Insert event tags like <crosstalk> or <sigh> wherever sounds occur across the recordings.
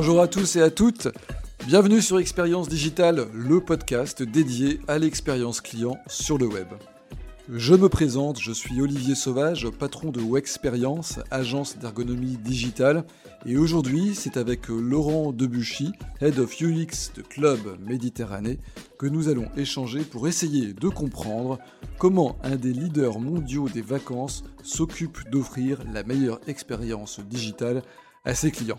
Bonjour à tous et à toutes. Bienvenue sur Expérience Digitale, le podcast dédié à l'expérience client sur le web. Je me présente, je suis Olivier Sauvage, patron de Wexperience, agence d'ergonomie digitale, et aujourd'hui c'est avec Laurent Debuchy, Head of UX de Club Méditerranée, que nous allons échanger pour essayer de comprendre comment un des leaders mondiaux des vacances s'occupe d'offrir la meilleure expérience digitale à ses clients.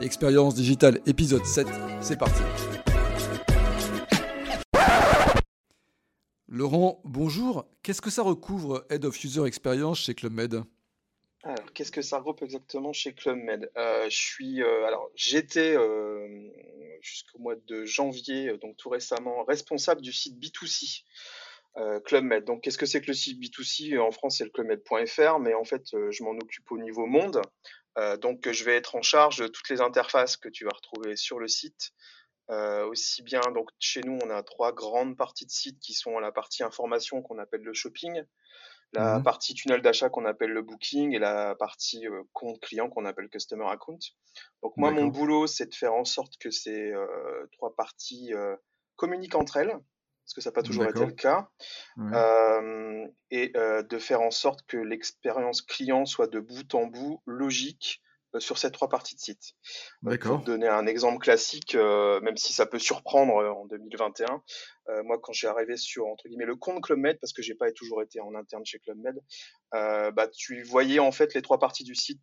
Expérience digitale épisode 7, c'est parti. Laurent, bonjour. Qu'est-ce que ça recouvre Head of User Experience chez Club Med? Alors, qu'est-ce que ça regroupe exactement chez Club Med? Euh, euh, j'étais euh, jusqu'au mois de janvier, donc tout récemment, responsable du site B2C Club Med. Donc, qu'est-ce que c'est que le site B2C En France, c'est le clubmed.fr, mais en fait, je m'en occupe au niveau monde. Donc, je vais être en charge de toutes les interfaces que tu vas retrouver sur le site, euh, aussi bien, donc chez nous, on a trois grandes parties de site qui sont la partie information qu'on appelle le shopping, la mmh partie tunnel d'achat qu'on appelle le booking et la partie euh, compte client qu'on appelle customer account. Donc moi, mon boulot, c'est de faire en sorte que ces euh, trois parties communiquent entre elles, parce que ça n'a pas toujours été le cas, et de faire en sorte que l'expérience client soit de bout en bout logique, euh, sur ces trois parties de site. Pour donner un exemple classique, même si ça peut surprendre en 2021, moi quand j'ai arrivé sur entre guillemets le compte Club Med, parce que j'ai pas toujours été en interne chez Club Med, bah, tu voyais en fait les trois parties du site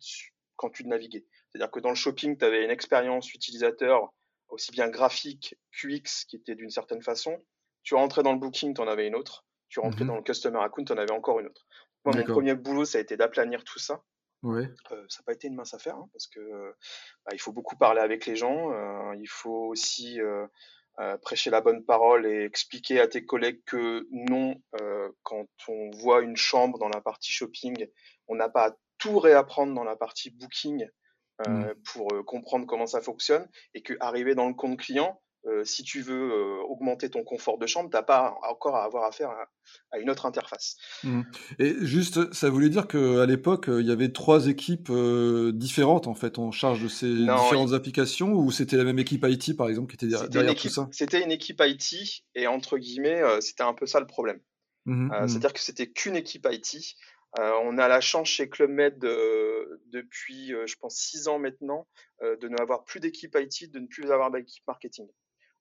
quand tu naviguais. C'est-à-dire que dans le shopping, tu avais une expérience utilisateur aussi bien graphique, QX qui était d'une certaine façon. Tu rentrais dans le booking, tu en avais une autre. Tu rentrais mmh dans le customer account, tu en avais encore une autre. Moi, mon premier boulot, ça a été d'aplanir tout ça Ouais. ça n'a pas été une mince affaire hein, parce que bah, il faut beaucoup parler avec les gens. il faut aussi prêcher la bonne parole et expliquer à tes collègues que non, quand on voit une chambre dans la partie shopping, on n'a pas à tout réapprendre dans la partie booking mmh. pour comprendre comment ça fonctionne et que arriver dans le compte client, euh, si tu veux euh, augmenter ton confort de chambre, tu n'as pas encore à avoir affaire à, une autre interface. Mmh. Et juste, ça voulait dire qu'à l'époque, euh, il y avait trois équipes différentes en fait en charge de ces différentes applications ou c'était la même équipe IT par exemple qui était derrière, tout ça? C'était une équipe IT et entre guillemets, c'était un peu ça le problème. Mmh mmh c'est-à-dire que c'était qu'une équipe IT. on a la chance chez Club Med depuis, je pense, six ans maintenant, de ne avoir plus d'équipe IT, de ne plus avoir d'équipe marketing.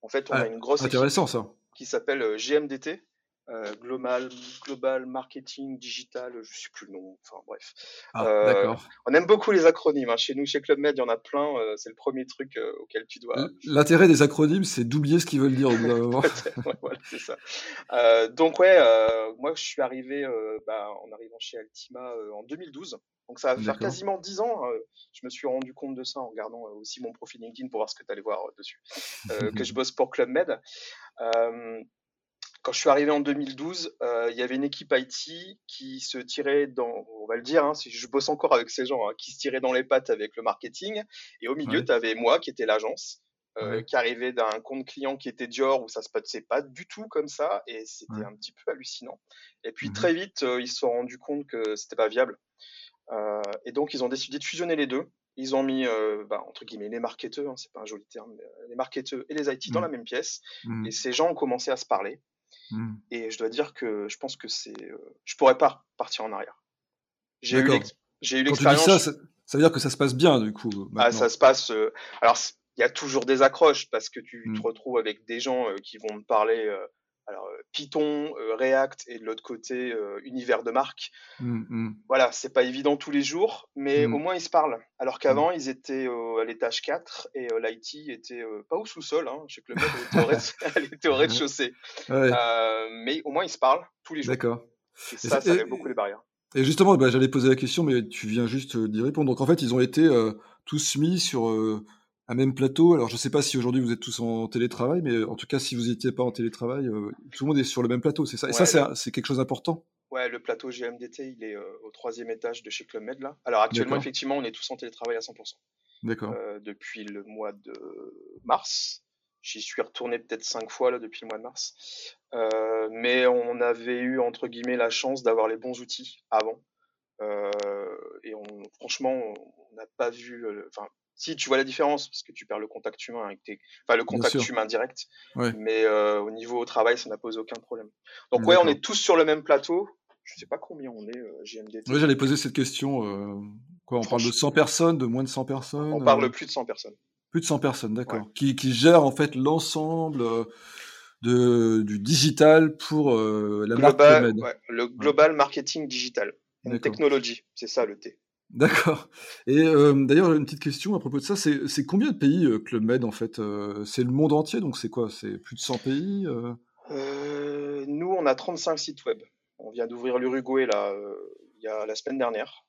En fait, on a une grosse intéressant, équipe ça. qui s'appelle euh, GMDT, euh, Global, Global Marketing Digital, je ne sais plus le nom, enfin bref. Ah, euh, on aime beaucoup les acronymes. Hein. Chez nous, chez Club Med, il y en a plein. c'est le premier truc auquel tu dois. L'intérêt des acronymes, c'est d'oublier ce qu'ils veulent dire au bout d'un <laughs> moment. voilà, c'est ça. donc, ouais, moi, je suis arrivé bah, en arrivant chez Altima en 2012. Donc ça va faire quasiment 10 ans. Euh, je me suis rendu compte de ça en regardant euh, aussi mon profil LinkedIn pour voir ce que tu allais voir euh, dessus. <laughs> que je bosse pour Club Med. quand je suis arrivé en 2012, il y avait une équipe IT qui se tirait dans, on va le dire, hein, si je bosse encore avec ces gens, hein, qui se tirait dans les pattes avec le marketing. Et au milieu, tu avais moi qui était l'agence. qui arrivait d'un compte client qui était Dior où ça se passait pas du tout comme ça et c'était un petit peu hallucinant. Et puis mmh très vite, ils se sont rendus compte que c'était pas viable. Euh, et donc, ils ont décidé de fusionner les deux. Ils ont mis, euh, bah, entre guillemets, les marketeurs, hein, c'est pas un joli terme, euh, les marketeurs et les IT dans mmh. la même pièce. Mmh. Et ces gens ont commencé à se parler. Mmh. Et je dois dire que je pense que c'est. je pourrais pas partir en arrière. J'ai eu l'expérience. Ça, ça, ça, veut dire que ça se passe bien, du coup. Ah, ça se passe. alors, il y a toujours des accroches parce que tu te retrouves avec des gens qui vont te parler alors euh, Python, euh, React et de l'autre côté euh, univers de marque. Mmh, mmh. Voilà, c'est pas évident tous les jours, mais mmh. au moins ils se parlent. Alors qu'avant ils étaient à l'étage 4 et l'IT était pas au sous-sol, hein, je sais que le mec <laughs> était au rez-de-chaussée. mais au moins ils se parlent tous les jours. D'accord. Et ça, ça lève beaucoup les barrières. Et justement, bah, j'allais poser la question, mais tu viens juste d'y répondre. Donc en fait, ils ont été tous mis sur un même plateau. Alors, je ne sais pas si aujourd'hui vous êtes tous en télétravail, mais en tout cas, si vous n'étiez pas en télétravail, euh, tout le monde est sur le même plateau, c'est ça? Et ça, c'est quelque chose d'important. Ouais, le plateau GMDT, il est euh, au troisième étage de chez Club Med, là. Alors, actuellement, effectivement, on est tous en télétravail à 100%. D'accord. Euh, depuis le mois de mars. J'y suis retourné peut-être cinq fois là depuis le mois de mars. mais on avait eu, entre guillemets, la chance d'avoir les bons outils avant. et on, franchement, on n'a pas vu. Enfin, Si tu vois la différence, parce que tu perds le contact humain avec tes, enfin le contact humain direct, mais euh, au niveau au travail, ça n'a posé aucun problème. Donc ouais, on est tous sur le même plateau. Je sais pas combien on est euh, JMDT. Oui, j'allais poser cette question. Euh, quoi, on parle de 100 personnes, de moins de 100 personnes On parle de plus de 100 personnes. Plus de 100 personnes, d'accord. Qui, qui gèrent en fait l'ensemble de, du digital pour la marque Le global marketing digital. Technologie, c'est ça le T. D'accord. Et d'ailleurs, une petite question à propos de ça, c'est combien de pays Club Med en fait C'est le monde entier, donc c'est quoi? C'est plus de 100 pays Nous, on a 35 sites web. On vient d'ouvrir l'Uruguay là, il y a la semaine dernière.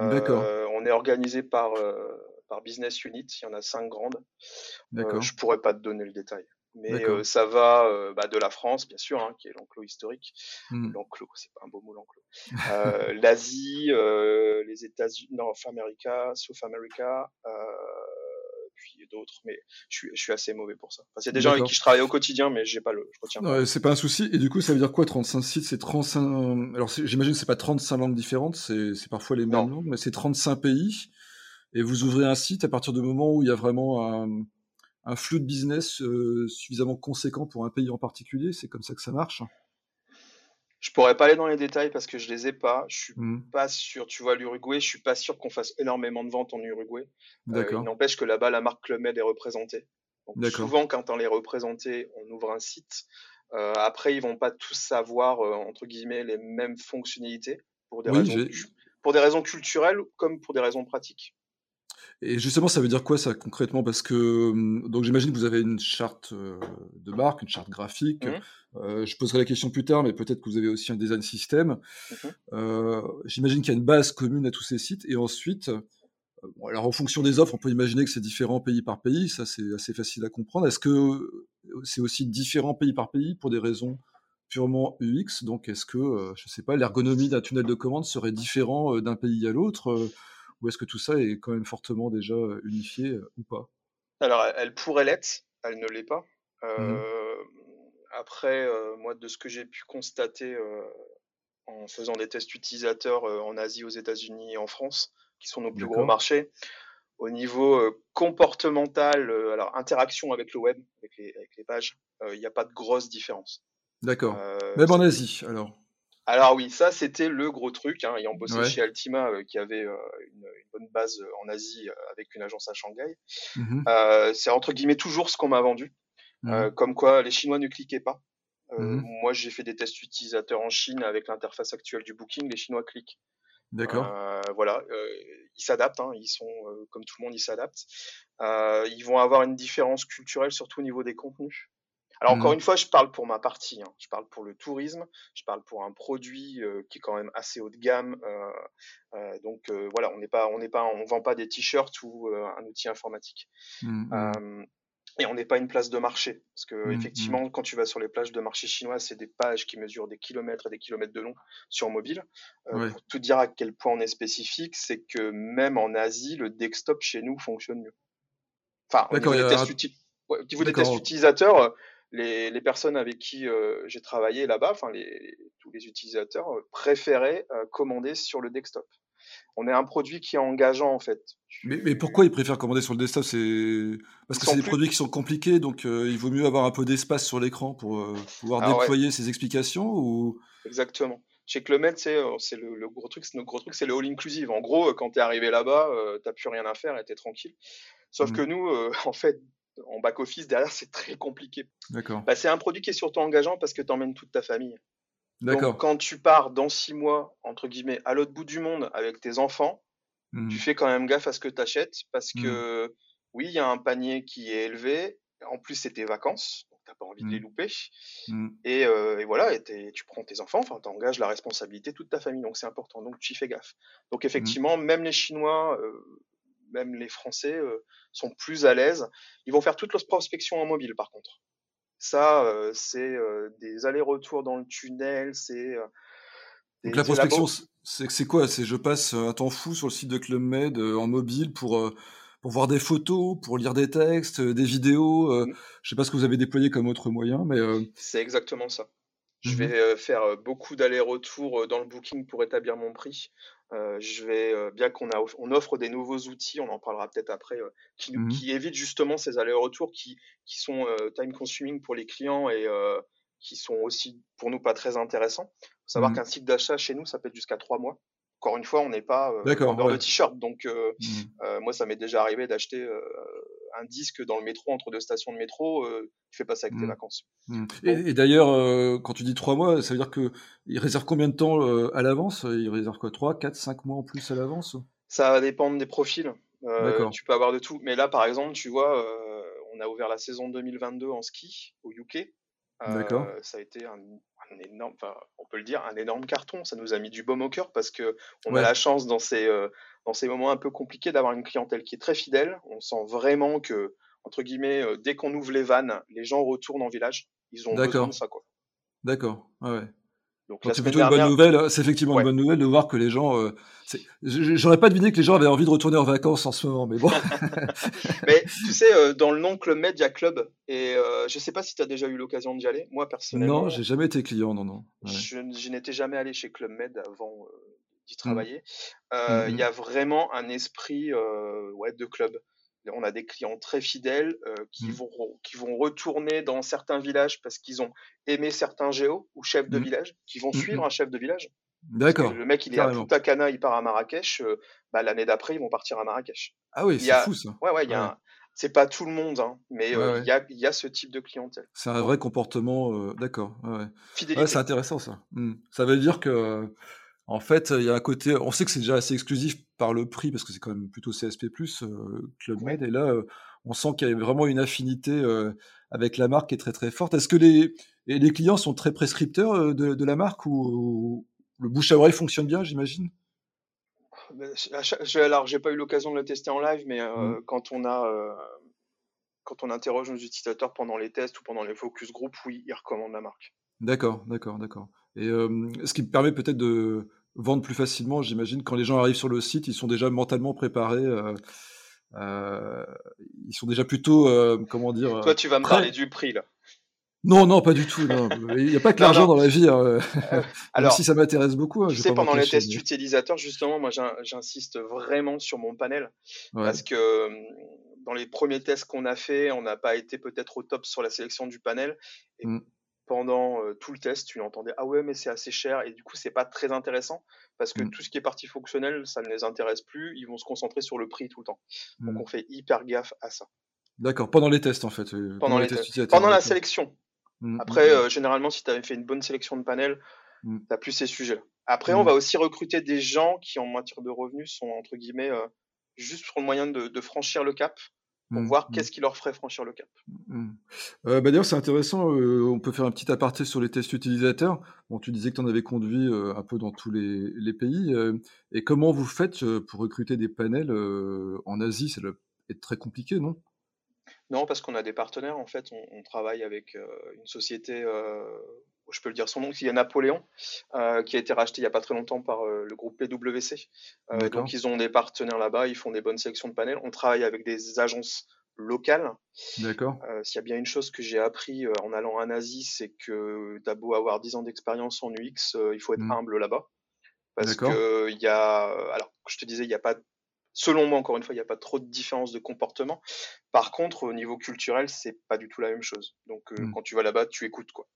D'accord. on est organisé par, par business unit, il y en a 5 grandes. D'accord. je pourrais pas te donner le détail. Mais ça va bah, de la France, bien sûr, hein, qui est l'enclos historique. Mmh. L'enclos, c'est pas un beau mot, l'enclos. L'Asie, les États-Unis, North America, South America, puis d'autres. Mais je suis, je suis, assez mauvais pour ça. Enfin, c'est des gens avec qui je travaille au quotidien, mais j'ai pas le, je retiens pas. c'est pas un souci. Et du coup, ça veut dire quoi 35 sites? C'est 35. Alors, j'imagine que c'est pas 35 langues différentes, c'est parfois les mêmes langues, mais c'est 35 pays. Et vous ouvrez un site à partir du moment où il y a vraiment un un flux de business euh, suffisamment conséquent pour un pays en particulier C'est comme ça que ça marche je pourrais pas aller dans les détails parce que je les ai pas. Je suis mmh. pas sûr. Tu vois, l'Uruguay, je suis pas sûr qu'on fasse énormément de ventes en Uruguay. Euh, il n'empêche que là-bas, la marque Club Med est représentée. Donc, souvent, quand on les représenté, on ouvre un site. Euh, après, ils vont pas tous savoir, entre guillemets, les mêmes fonctionnalités pour des, raisons, pour des raisons culturelles comme pour des raisons pratiques. Et justement, ça veut dire quoi ça concrètement? Parce que hum, donc j'imagine que vous avez une charte euh, de marque, une charte graphique. Mmh. Euh, je poserai la question plus tard, mais peut-être que vous avez aussi un design système. Mmh euh, j'imagine qu'il y a une base commune à tous ces sites. Et ensuite, alors en fonction des offres, on peut imaginer que c'est différent pays par pays. Ça, c'est assez facile à comprendre. Est-ce que c'est aussi différent pays par pays pour des raisons purement UX? Donc, est-ce que, je ne sais pas, l'ergonomie d'un tunnel de commande serait différent d'un pays à l'autre? Ou est-ce que tout ça est quand même fortement déjà unifié ou pas? Alors, elle pourrait l'être, elle ne l'est pas. Mmh après, moi, de ce que j'ai pu constater en faisant des tests utilisateurs en Asie, aux États-Unis et en France, qui sont nos plus gros marchés, au niveau comportemental, alors interaction avec le web, avec les, avec les pages, il n'y a pas de grosse différence. D'accord. Même en Asie, alors? Alors oui, ça c'était le gros truc, hein, ayant bossé chez Altima, euh, qui avait euh, une, bonne base euh, en Asie avec une agence à Shanghai. Mmh c'est entre guillemets toujours ce qu'on m'a vendu, comme quoi les Chinois ne cliquaient pas. Mmh moi j'ai fait des tests utilisateurs en Chine avec l'interface actuelle du Booking, les Chinois cliquent. D'accord. voilà, ils s'adaptent, hein, ils sont comme tout le monde, ils s'adaptent. ils vont avoir une différence culturelle surtout au niveau des contenus. Alors encore mmh. une fois, je parle pour ma partie, hein. je parle pour le tourisme, je parle pour un produit euh, qui est quand même assez haut de gamme. Euh, euh, donc voilà, on n'est pas, on n'est pas, on vend pas des t-shirts ou un outil informatique. Mmh, mmh. et on n'est pas une place de marché, parce que effectivement, quand tu vas sur les plages de marché chinois, c'est des pages qui mesurent des kilomètres et des kilomètres de long sur mobile. Pour tout dire à quel point on est spécifique, c'est que même en Asie, le desktop chez nous fonctionne mieux. Enfin, au niveau, des, tests, utilisateurs, les, personnes avec qui euh, j'ai travaillé là-bas, enfin les, tous les utilisateurs euh, préféraient euh, commander sur le desktop. On est un produit qui est engageant en fait. Mais, pourquoi ils préfèrent commander sur le desktop? C'est parce que c'est des produits qui sont compliqués, donc il vaut mieux avoir un peu d'espace sur l'écran pour pouvoir ah déployer ces explications ou? Exactement. Chez Clement, c'est le, le, gros truc, gros truc, c'est le all inclusive. En gros, quand tu es arrivé là-bas, tu n'as plus rien à faire et tu es tranquille. Sauf mmh. que nous, <laughs> en fait, en back-office, derrière, c'est très compliqué. D'accord. Bah, c'est un produit qui est surtout engageant parce que tu emmènes toute ta famille. D'accord. Donc, quand tu pars dans six mois, entre guillemets, à l'autre bout du monde avec tes enfants, tu mmh. fais quand même gaffe à ce que tu achètes parce que, mmh. oui, il y a un panier qui est élevé. En plus, c'est tes vacances, donc tu n'as pas envie de les mmh. louper. Et, euh, et, voilà, et tu prends tes enfants, enfin, tu engages la responsabilité de toute ta famille, donc c'est important, donc tu y fais gaffe. Donc, effectivement, même les Chinois, euh, même les Français euh, sont plus à l'aise. Ils vont faire toute leur prospection en mobile, par contre. Ça, euh, c'est euh, des allers-retours dans le tunnel, c'est. Donc la prospection, c'est quoi? C'est je passe un temps fou sur le site de Club Med en mobile pour pour voir des photos, pour lire des textes, des vidéos. Je mmh. Je sais pas ce que vous avez déployé comme autre moyen, mais c'est exactement ça. Je mmh vais faire beaucoup d'allers-retours dans le booking pour établir mon prix. Je vais, bien qu'on on offre des nouveaux outils, on en parlera peut-être après, qui, mmh qui, évitent justement ces allers-retours qui, qui sont time consuming pour les clients et qui sont aussi pour nous pas très intéressants. Il faut savoir mmh qu'un cycle d'achat chez nous, ça peut être jusqu'à trois mois. Encore une fois, on n'est pas euh, vendeur de t-shirt, donc mmh. moi, ça m'est déjà arrivé d'acheter un disque dans le métro entre deux stations de métro, euh, tu fais pas ça avec tes mmh. vacances. Mmh. Et, d'ailleurs, euh, quand tu dis trois mois, ça veut dire qu'ils réservent combien de temps euh, à l'avance? Ils réservent quoi 3, 4, 5 mois en plus à l'avance? Ça va dépendre des profils. tu peux avoir de tout. Mais là, par exemple, tu vois, on a ouvert la saison 2022 en ski au UK. D'accord. Ça a été un, énorme, on peut le dire, un énorme carton. Ça nous a mis du baume au cœur parce que on a la chance dans ces, dans ces moments un peu compliqués d'avoir une clientèle qui est très fidèle. On sent vraiment que, entre guillemets, dès qu'on ouvre les vannes, les gens retournent en village. Ils ont besoin de ça, quoi. D'accord. ouais. Donc, c'est plutôt une bonne nouvelle. Hein. C'est effectivement une bonne nouvelle de voir que les gens. Euh, J'aurais pas deviné que les gens avaient envie de retourner en vacances en ce moment, mais bon. <laughs> mais tu sais, euh, dans le nom Club Med, il y a Club. Et euh, je sais pas si tu as déjà eu l'occasion d'y aller. Moi, personnellement. Non, j'ai jamais été client, non, non. Je, n'étais jamais allé chez Club Med avant euh, d'y travailler. Mmh. Il y a vraiment un esprit ouais, de club on a des clients très fidèles euh, qui, mmh. vont, qui vont retourner dans certains villages parce qu'ils ont aimé certains géos ou chefs de mmh. village, qui vont mmh, suivre un chef de village. D'accord. Le mec, il est à Punta Cana, il part à Marrakech. Euh, bah, L'année d'après, ils vont partir à Marrakech. Ah oui, c'est fou ça. Ouais, ouais, il y a c'est pas tout le monde, hein, mais euh, il y, a, y, a, ce type de clientèle. C'est un vrai comportement, d'accord. Ouais. c'est intéressant ça. Ça veut dire que en fait, il y a un côté, on sait que c'est déjà assez exclusif par le prix parce que c'est quand même plutôt CSP+, euh, Club Med, et là, euh, on sent qu'il y a vraiment une affinité euh, avec la marque qui est très très forte. Est-ce que les, les clients sont très prescripteurs de, la marque ou, le bouche à oreille fonctionne bien, j'imagine? Ben, alors, j'ai pas eu l'occasion de le tester en live, mais mmh. quand on a quand on interroge nos utilisateurs pendant les tests ou pendant les focus group, oui, ils recommandent la marque. D'accord, d'accord, d'accord. Et ce qui me permet peut-être de, vendre plus facilement, j'imagine. Quand les gens arrivent sur le site, ils sont déjà mentalement préparés. Euh, euh, ils sont déjà plutôt, euh, comment dire. Toi, tu vas me parler du prix là. Non, non, pas du tout. <laughs> Il n'y a pas que l'argent dans la vie. Hein. <laughs> Alors, si ça m'intéresse beaucoup. Hein, tu sais, pendant les tests utilisateurs, justement, moi, j'insiste vraiment sur mon panel parce que dans les premiers tests qu'on a fait, on n'a pas été peut-être au top sur la sélection du panel. Et mmh pendant tout le test, tu entendais ah ouais mais c'est assez cher et du coup c'est pas très intéressant parce que mmh. tout ce qui est partie fonctionnelle ça ne les intéresse plus, ils vont se concentrer sur le prix tout le temps. Donc mmh. on fait hyper gaffe à ça. D'accord, pendant les tests en fait. pendant, les tests. Pendant la sélection. Mmh, Après généralement si tu avais fait une bonne sélection de panels, tu n'as plus ces sujets-là. Après on va aussi recruter des gens qui en matière de revenus sont entre guillemets juste pour le moyen de franchir le cap pour mmh, voir mmh. qu'est-ce qui leur ferait franchir le cap. Mmh. Euh, bah, d'ailleurs, c'est intéressant, euh, on peut faire un petit aparté sur les tests utilisateurs. Bon, tu disais que tu en avais conduit euh, un peu dans tous les, pays. et comment vous faites pour recruter des panels en Asie? Ça doit être très compliqué, non? Non, parce qu'on a des partenaires. En fait, on travaille avec une société je peux le dire son nom, y a Napoléon, euh, qui a été racheté il n'y a pas très longtemps par euh, le groupe PwC. Euh, donc ils ont des partenaires là-bas, ils font des bonnes sélections de panels. On travaille avec des agences locales. D'accord. S'il y a bien une chose que j'ai appris en allant en Asie, c'est que t'as beau avoir 10 ans d'expérience en UX, il faut être mm. humble là-bas. Parce que il y a, alors je te disais, il n'y a pas selon moi, encore une fois, il n'y a pas trop de différence de comportement. Par contre, au niveau culturel, c'est pas du tout la même chose. Donc, mm. quand tu vas là-bas, tu écoutes, quoi.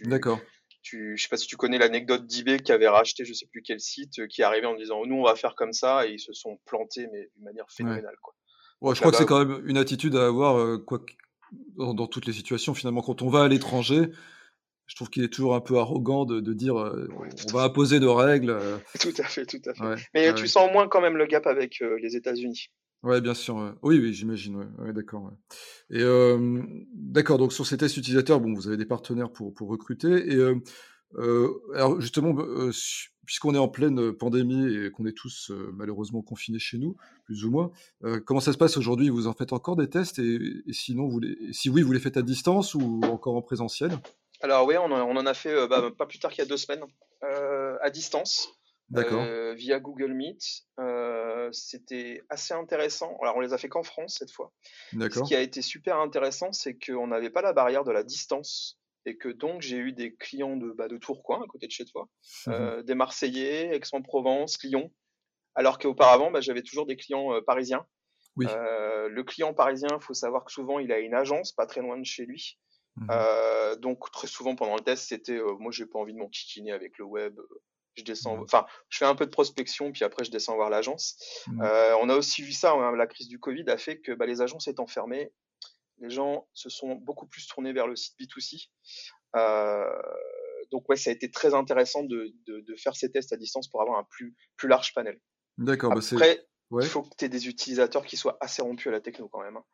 D'accord. Tu, je sais pas si tu connais l'anecdote d'eBay qui avait racheté je sais plus quel site, euh, qui est arrivé en disant nous on va faire comme ça et ils se sont plantés mais d'une manière phénoménale quoi. Ouais, je crois que c'est quand même une attitude à avoir euh, quoi, dans, toutes les situations finalement quand on va à l'étranger. Je trouve qu'il est toujours un peu arrogant de, dire euh, on va imposer nos règles. <laughs> Tout à fait, tout à fait. mais tu sens au moins quand même le gap avec les États-Unis. Ouais, bien sûr. Oui, oui, j'imagine. D'accord. Et d'accord. Donc sur ces tests utilisateurs, bon, vous avez des partenaires pour pour recruter. Et alors justement, puisqu'on est en pleine pandémie et qu'on est tous malheureusement confinés chez nous, plus ou moins, comment ça se passe aujourd'hui? Vous en faites encore des tests et, sinon, vous les, si oui, vous les faites à distance ou encore en présentiel? Alors oui, on, on, en a fait bah, pas plus tard qu'il y a deux semaines à distance. Euh, via Google Meet. Euh, c'était assez intéressant. Alors, on les a fait qu'en France cette fois. Ce qui a été super intéressant, c'est qu'on n'avait pas la barrière de la distance et que donc j'ai eu des clients de, bah, de Tourcoing, à côté de chez toi, mmh euh, des Marseillais, Aix-en-Provence, Lyon, Alors qu'auparavant, bah, j'avais toujours des clients parisiens. le client parisien, il faut savoir que souvent, il a une agence pas très loin de chez lui. Mmh donc très souvent pendant le test, c'était moi j'ai pas envie de m'enquiquiner avec le web, je descends, enfin, je fais un peu de prospection, puis après je descends voir l'agence. Mmh. on a aussi vu ça, hein, la crise du Covid a fait que bah, les agences étant fermées, les gens se sont beaucoup plus tournés vers le site B2C. donc ouais, ça a été très intéressant de, de, faire ces tests à distance pour avoir un plus, plus large panel. D'accord. Bah après, il faut que tu aies des utilisateurs qui soient assez rompus à la techno quand même. Hein.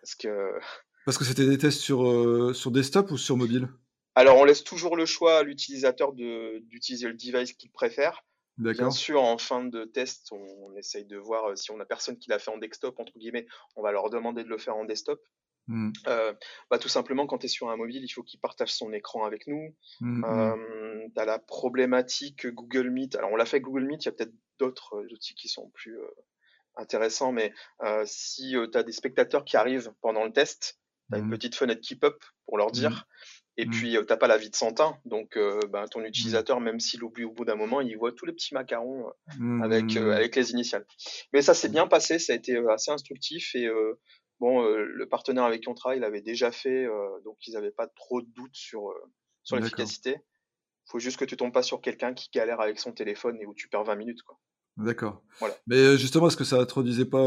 parce que... Parce que c'était des tests sur, sur desktop ou sur mobile? Alors, on laisse toujours le choix à l'utilisateur d'utiliser le device qu'il préfère. Bien sûr, en fin de test, on, essaye de voir euh, si on a personne qui l'a fait en desktop, entre guillemets, on va leur demander de le faire en desktop. Mmh. Euh, bah, tout simplement, quand tu es sur un mobile, il faut qu'il partage son écran avec nous. Mmh. euh, tu as la problématique Google Meet. Alors, on l'a fait Google Meet, il y a peut-être d'autres outils qui sont plus intéressants, mais si tu as des spectateurs qui arrivent pendant le test, tu as une petite fenêtre keep-up pour leur dire et mmh. puis, tu t'as pas la vie de Santin. Donc, ben, ton mmh. utilisateur, même s'il oublie au bout d'un moment, il voit tous les petits macarons avec, mmh. avec les initiales. Mais ça s'est bien passé, ça a été assez instructif. Et bon, le partenaire avec qui on travaille l'avait déjà fait, donc ils n'avaient pas trop de doutes sur, sur l'efficacité. Il faut juste que tu tombes pas sur quelqu'un qui galère avec son téléphone et où tu perds 20 minutes. Quoi. D'accord. Voilà. Mais justement, est-ce que ça introduisait pas,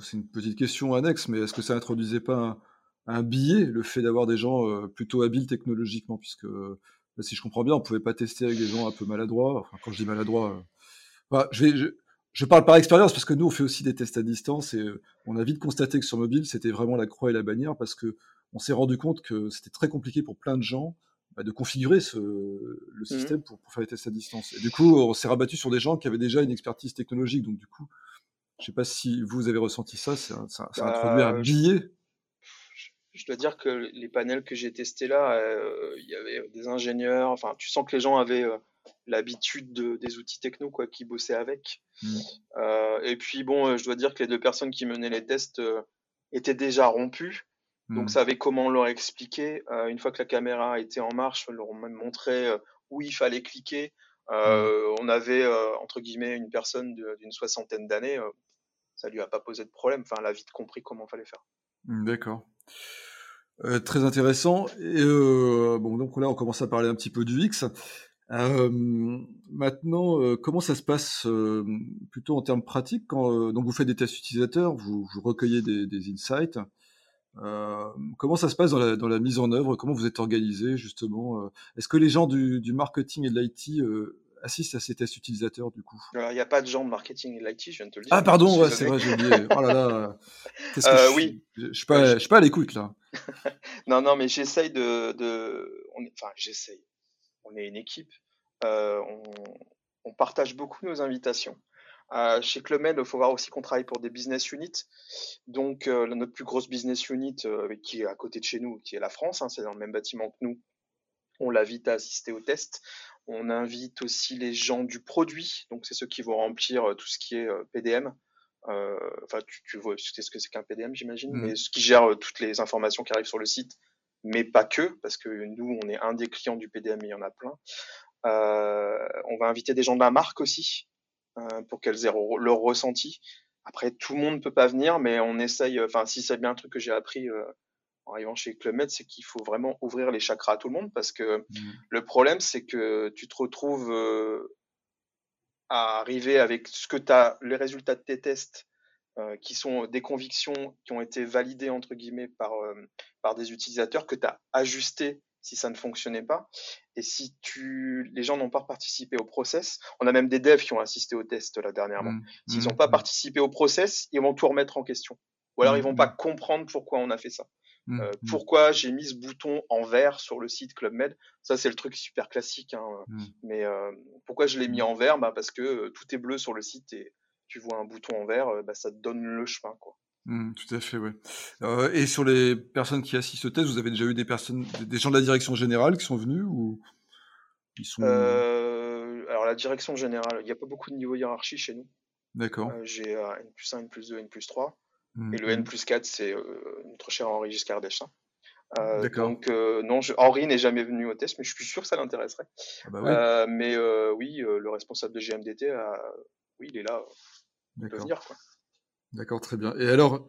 c'est une petite question annexe, mais est-ce que ça introduisait pas un billet, le fait d'avoir des gens euh, plutôt habiles technologiquement, puisque bah, si je comprends bien, on pouvait pas tester avec des gens un peu maladroits. Enfin, quand je dis maladroits, euh, bah, je, vais, je, parle par expérience parce que nous, on fait aussi des tests à distance et euh, on a vite constaté que sur mobile, c'était vraiment la croix et la bannière parce que on s'est rendu compte que c'était très compliqué pour plein de gens bah, de configurer ce, le mmh système pour, faire les tests à distance. Et du coup, on s'est rabattu sur des gens qui avaient déjà une expertise technologique. Donc, du coup, je sais pas si vous avez ressenti ça, ça, ça, ça a introduit un billet je dois dire que les panels que j'ai testés là, euh, il y avait des ingénieurs. Enfin, tu sens que les gens avaient euh, l'habitude des outils techno, quoi, qui bossaient avec. Mmh. Euh, et puis bon, je dois dire que les deux personnes qui menaient les tests étaient déjà rompues. Donc, mmh. savaient comment leur expliquer. une fois que la caméra était en marche, on leur même montré où il fallait cliquer. Mmh. On avait, entre guillemets, une personne d'une soixantaine d'années. ça lui a pas posé de problème. Enfin, elle a vite compris comment il fallait faire. D'accord. Euh, très intéressant. Et euh, bon, donc là, on commence à parler un petit peu du X. Euh, maintenant, comment ça se passe plutôt en termes pratiques quand donc vous faites des tests utilisateurs, vous, recueillez des, insights. Comment ça se passe dans la, mise en œuvre? Comment vous êtes organisé justement Est-ce que les gens du, du marketing et de l'IT assiste à ces tests utilisateurs du coup? Il n'y a pas de gens de marketing et l'IT, je viens de te le dire. Ah pardon, ouais, c'est vrai, j'ai oublié. Oh là là. <laughs> Qu'est-ce que euh, je oui. Je, ne suis pas, à l'écoute là. <laughs> non, non, mais j'essaye de, de... enfin, j'essaye. On est une équipe. Euh, on, on, partage beaucoup nos invitations. Euh, chez Clubmed, il faut voir aussi qu'on travaille pour des business units. Donc, euh, notre plus grosse business unit, euh, qui est à côté de chez nous, qui est la France, hein, c'est dans le même bâtiment que nous, on l'invite à assister au test. On invite aussi les gens du produit, donc c'est ceux qui vont remplir euh, tout ce qui est PDM. Enfin, tu, vois, tu sais ce que c'est qu'un PDM, j'imagine, mmh. mais ce qui gère toutes les informations qui arrivent sur le site, mais pas que, parce que nous, on est un des clients du PDM, il y en a plein. on va inviter des gens de la marque aussi, pour qu'elles aient leur ressenti. Après, tout le monde ne peut pas venir, mais on essaye, enfin, si c'est bien un truc que j'ai appris en arrivant chez Club Med, c'est qu'il faut vraiment ouvrir les chakras à tout le monde parce que mmh. le problème, c'est que tu te retrouves euh, à arriver avec ce que tu as, les résultats de tes tests, euh, qui sont des convictions qui ont été validées, entre guillemets, par, euh, par des utilisateurs que tu as ajusté si ça ne fonctionnait pas. Et si tu, les gens n'ont pas participé au process, on a même des devs qui ont assisté au test là dernièrement. Mmh. S'ils n'ont mmh. pas participé au process, ils vont tout remettre en question. Ou alors ils vont pas comprendre pourquoi on a fait ça. Mmh, euh, mmh. pourquoi j'ai mis ce bouton en vert sur le site Club Med? Ça, c'est le truc super classique. Hein. Mmh. Mais euh, pourquoi je l'ai mis en vert? Bah, Parce que euh, tout est bleu sur le site et tu vois un bouton en vert, bah, ça te donne le chemin. Quoi. Tout à fait, oui. et sur les personnes qui assistent au test, vous avez déjà eu des personnes, des gens de la direction générale qui sont venus ou ils sont... alors la direction générale, il n'y a pas beaucoup de niveau hiérarchie chez nous. D'accord. j'ai N plus 1, N plus 2, N plus 3. Et le N mmh. plus 4, c'est euh, notre cher Henri Giscard d'Estaing. Euh, donc euh, non, Henri n'est jamais venu au test, mais je suis sûr que ça l'intéresserait. Ah bah mais oui, le responsable de GMDT a oui, il est là. Il peut venir. D'accord, très bien. Et alors,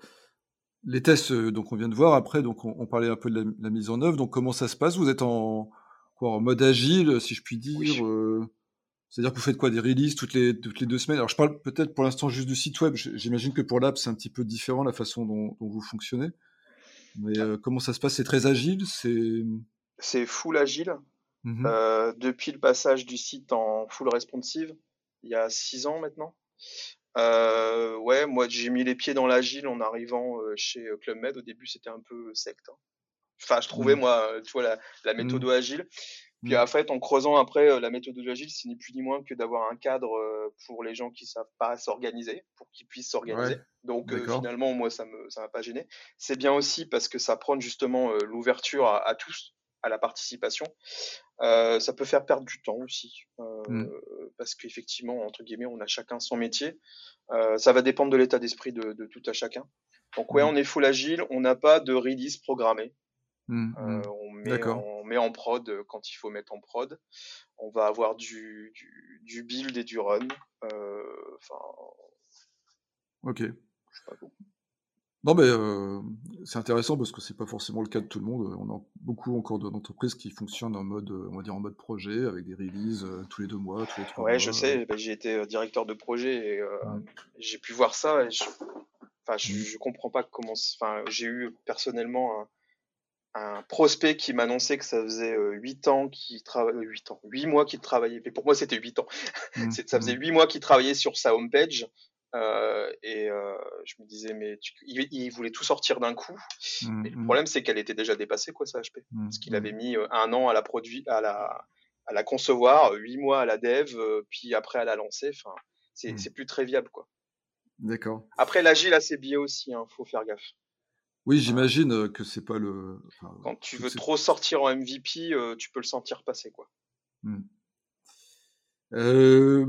les tests, donc on vient de voir après, donc on, parlait un peu de la, mise en œuvre. Donc comment ça se passe? Vous êtes en, quoi, en mode agile, si je puis dire C'est-à-dire que vous faites quoi Des releases toutes les, toutes les deux semaines? Alors je parle peut-être pour l'instant juste du site web. J'imagine que pour l'app, c'est un petit peu différent la façon dont, vous fonctionnez. Mais comment ça se passe? C'est très agile? C'est c'est full agile. Mmh depuis le passage du site en full responsive, il y a six ans maintenant. Euh, ouais, moi j'ai mis les pieds dans l'agile en arrivant euh, chez euh, Club Med. Au début, c'était un peu secte. Hein. Enfin, je trouvais, mmh. moi, tu vois, la, la méthode mmh. agile. Puis en fait, en creusant après, la méthode agile, c'est ni plus ni moins que d'avoir un cadre pour les gens qui savent pas s'organiser, pour qu'ils puissent s'organiser. Donc finalement, moi, ça me ça m'a pas gêné. C'est bien aussi parce que ça prend justement l'ouverture à, à, tous, à la participation. Euh, ça peut faire perdre du temps aussi, euh, mmh. parce qu'effectivement, entre guillemets, on a chacun son métier. Euh, ça va dépendre de l'état d'esprit de, tout à chacun. Donc ouais, mmh. on est full agile, on n'a pas de release programmé. Mmh, on, met, en prod quand il faut mettre en prod. On va avoir du, du, build et du run. Enfin. ok. Je sais pas non, mais euh, c'est intéressant parce que c'est pas forcément le cas de tout le monde. On a beaucoup encore d'entreprises qui fonctionnent en mode, on va dire en mode projet, avec des releases euh, tous les deux mois, tous les trois Ouais, je sais. Bah, j'ai été euh, directeur de projet et j'ai pu voir ça. Et je... Enfin, je, mmh. comprends pas comment. Enfin, j'ai eu personnellement un, prospect qui m'annonçait que ça faisait 8 ans qu'il travaillait, 8 ans, 8 mois qu'il travaillait. Mais pour moi, c'était 8 ans. Mmh. <laughs> ça faisait 8 mmh. mois qu'il travaillait sur sa homepage. Euh, et euh, je me disais, mais il, voulait tout sortir d'un coup. Mmh, le mmh. problème, c'est qu'elle était déjà dépassée, quoi, sa HP. Mmh, Parce qu'il avait mis euh, un an à la produire, à la, à la concevoir, huit mois à la dev, puis après à la lancer. Enfin, c'est plus très viable, quoi. D'accord. Après, l'agile a ses biais aussi, hein, faut faire gaffe. Oui, j'imagine que c'est pas le. Quand tu veux trop sortir en MVP, tu peux le sentir passer, quoi. Euh,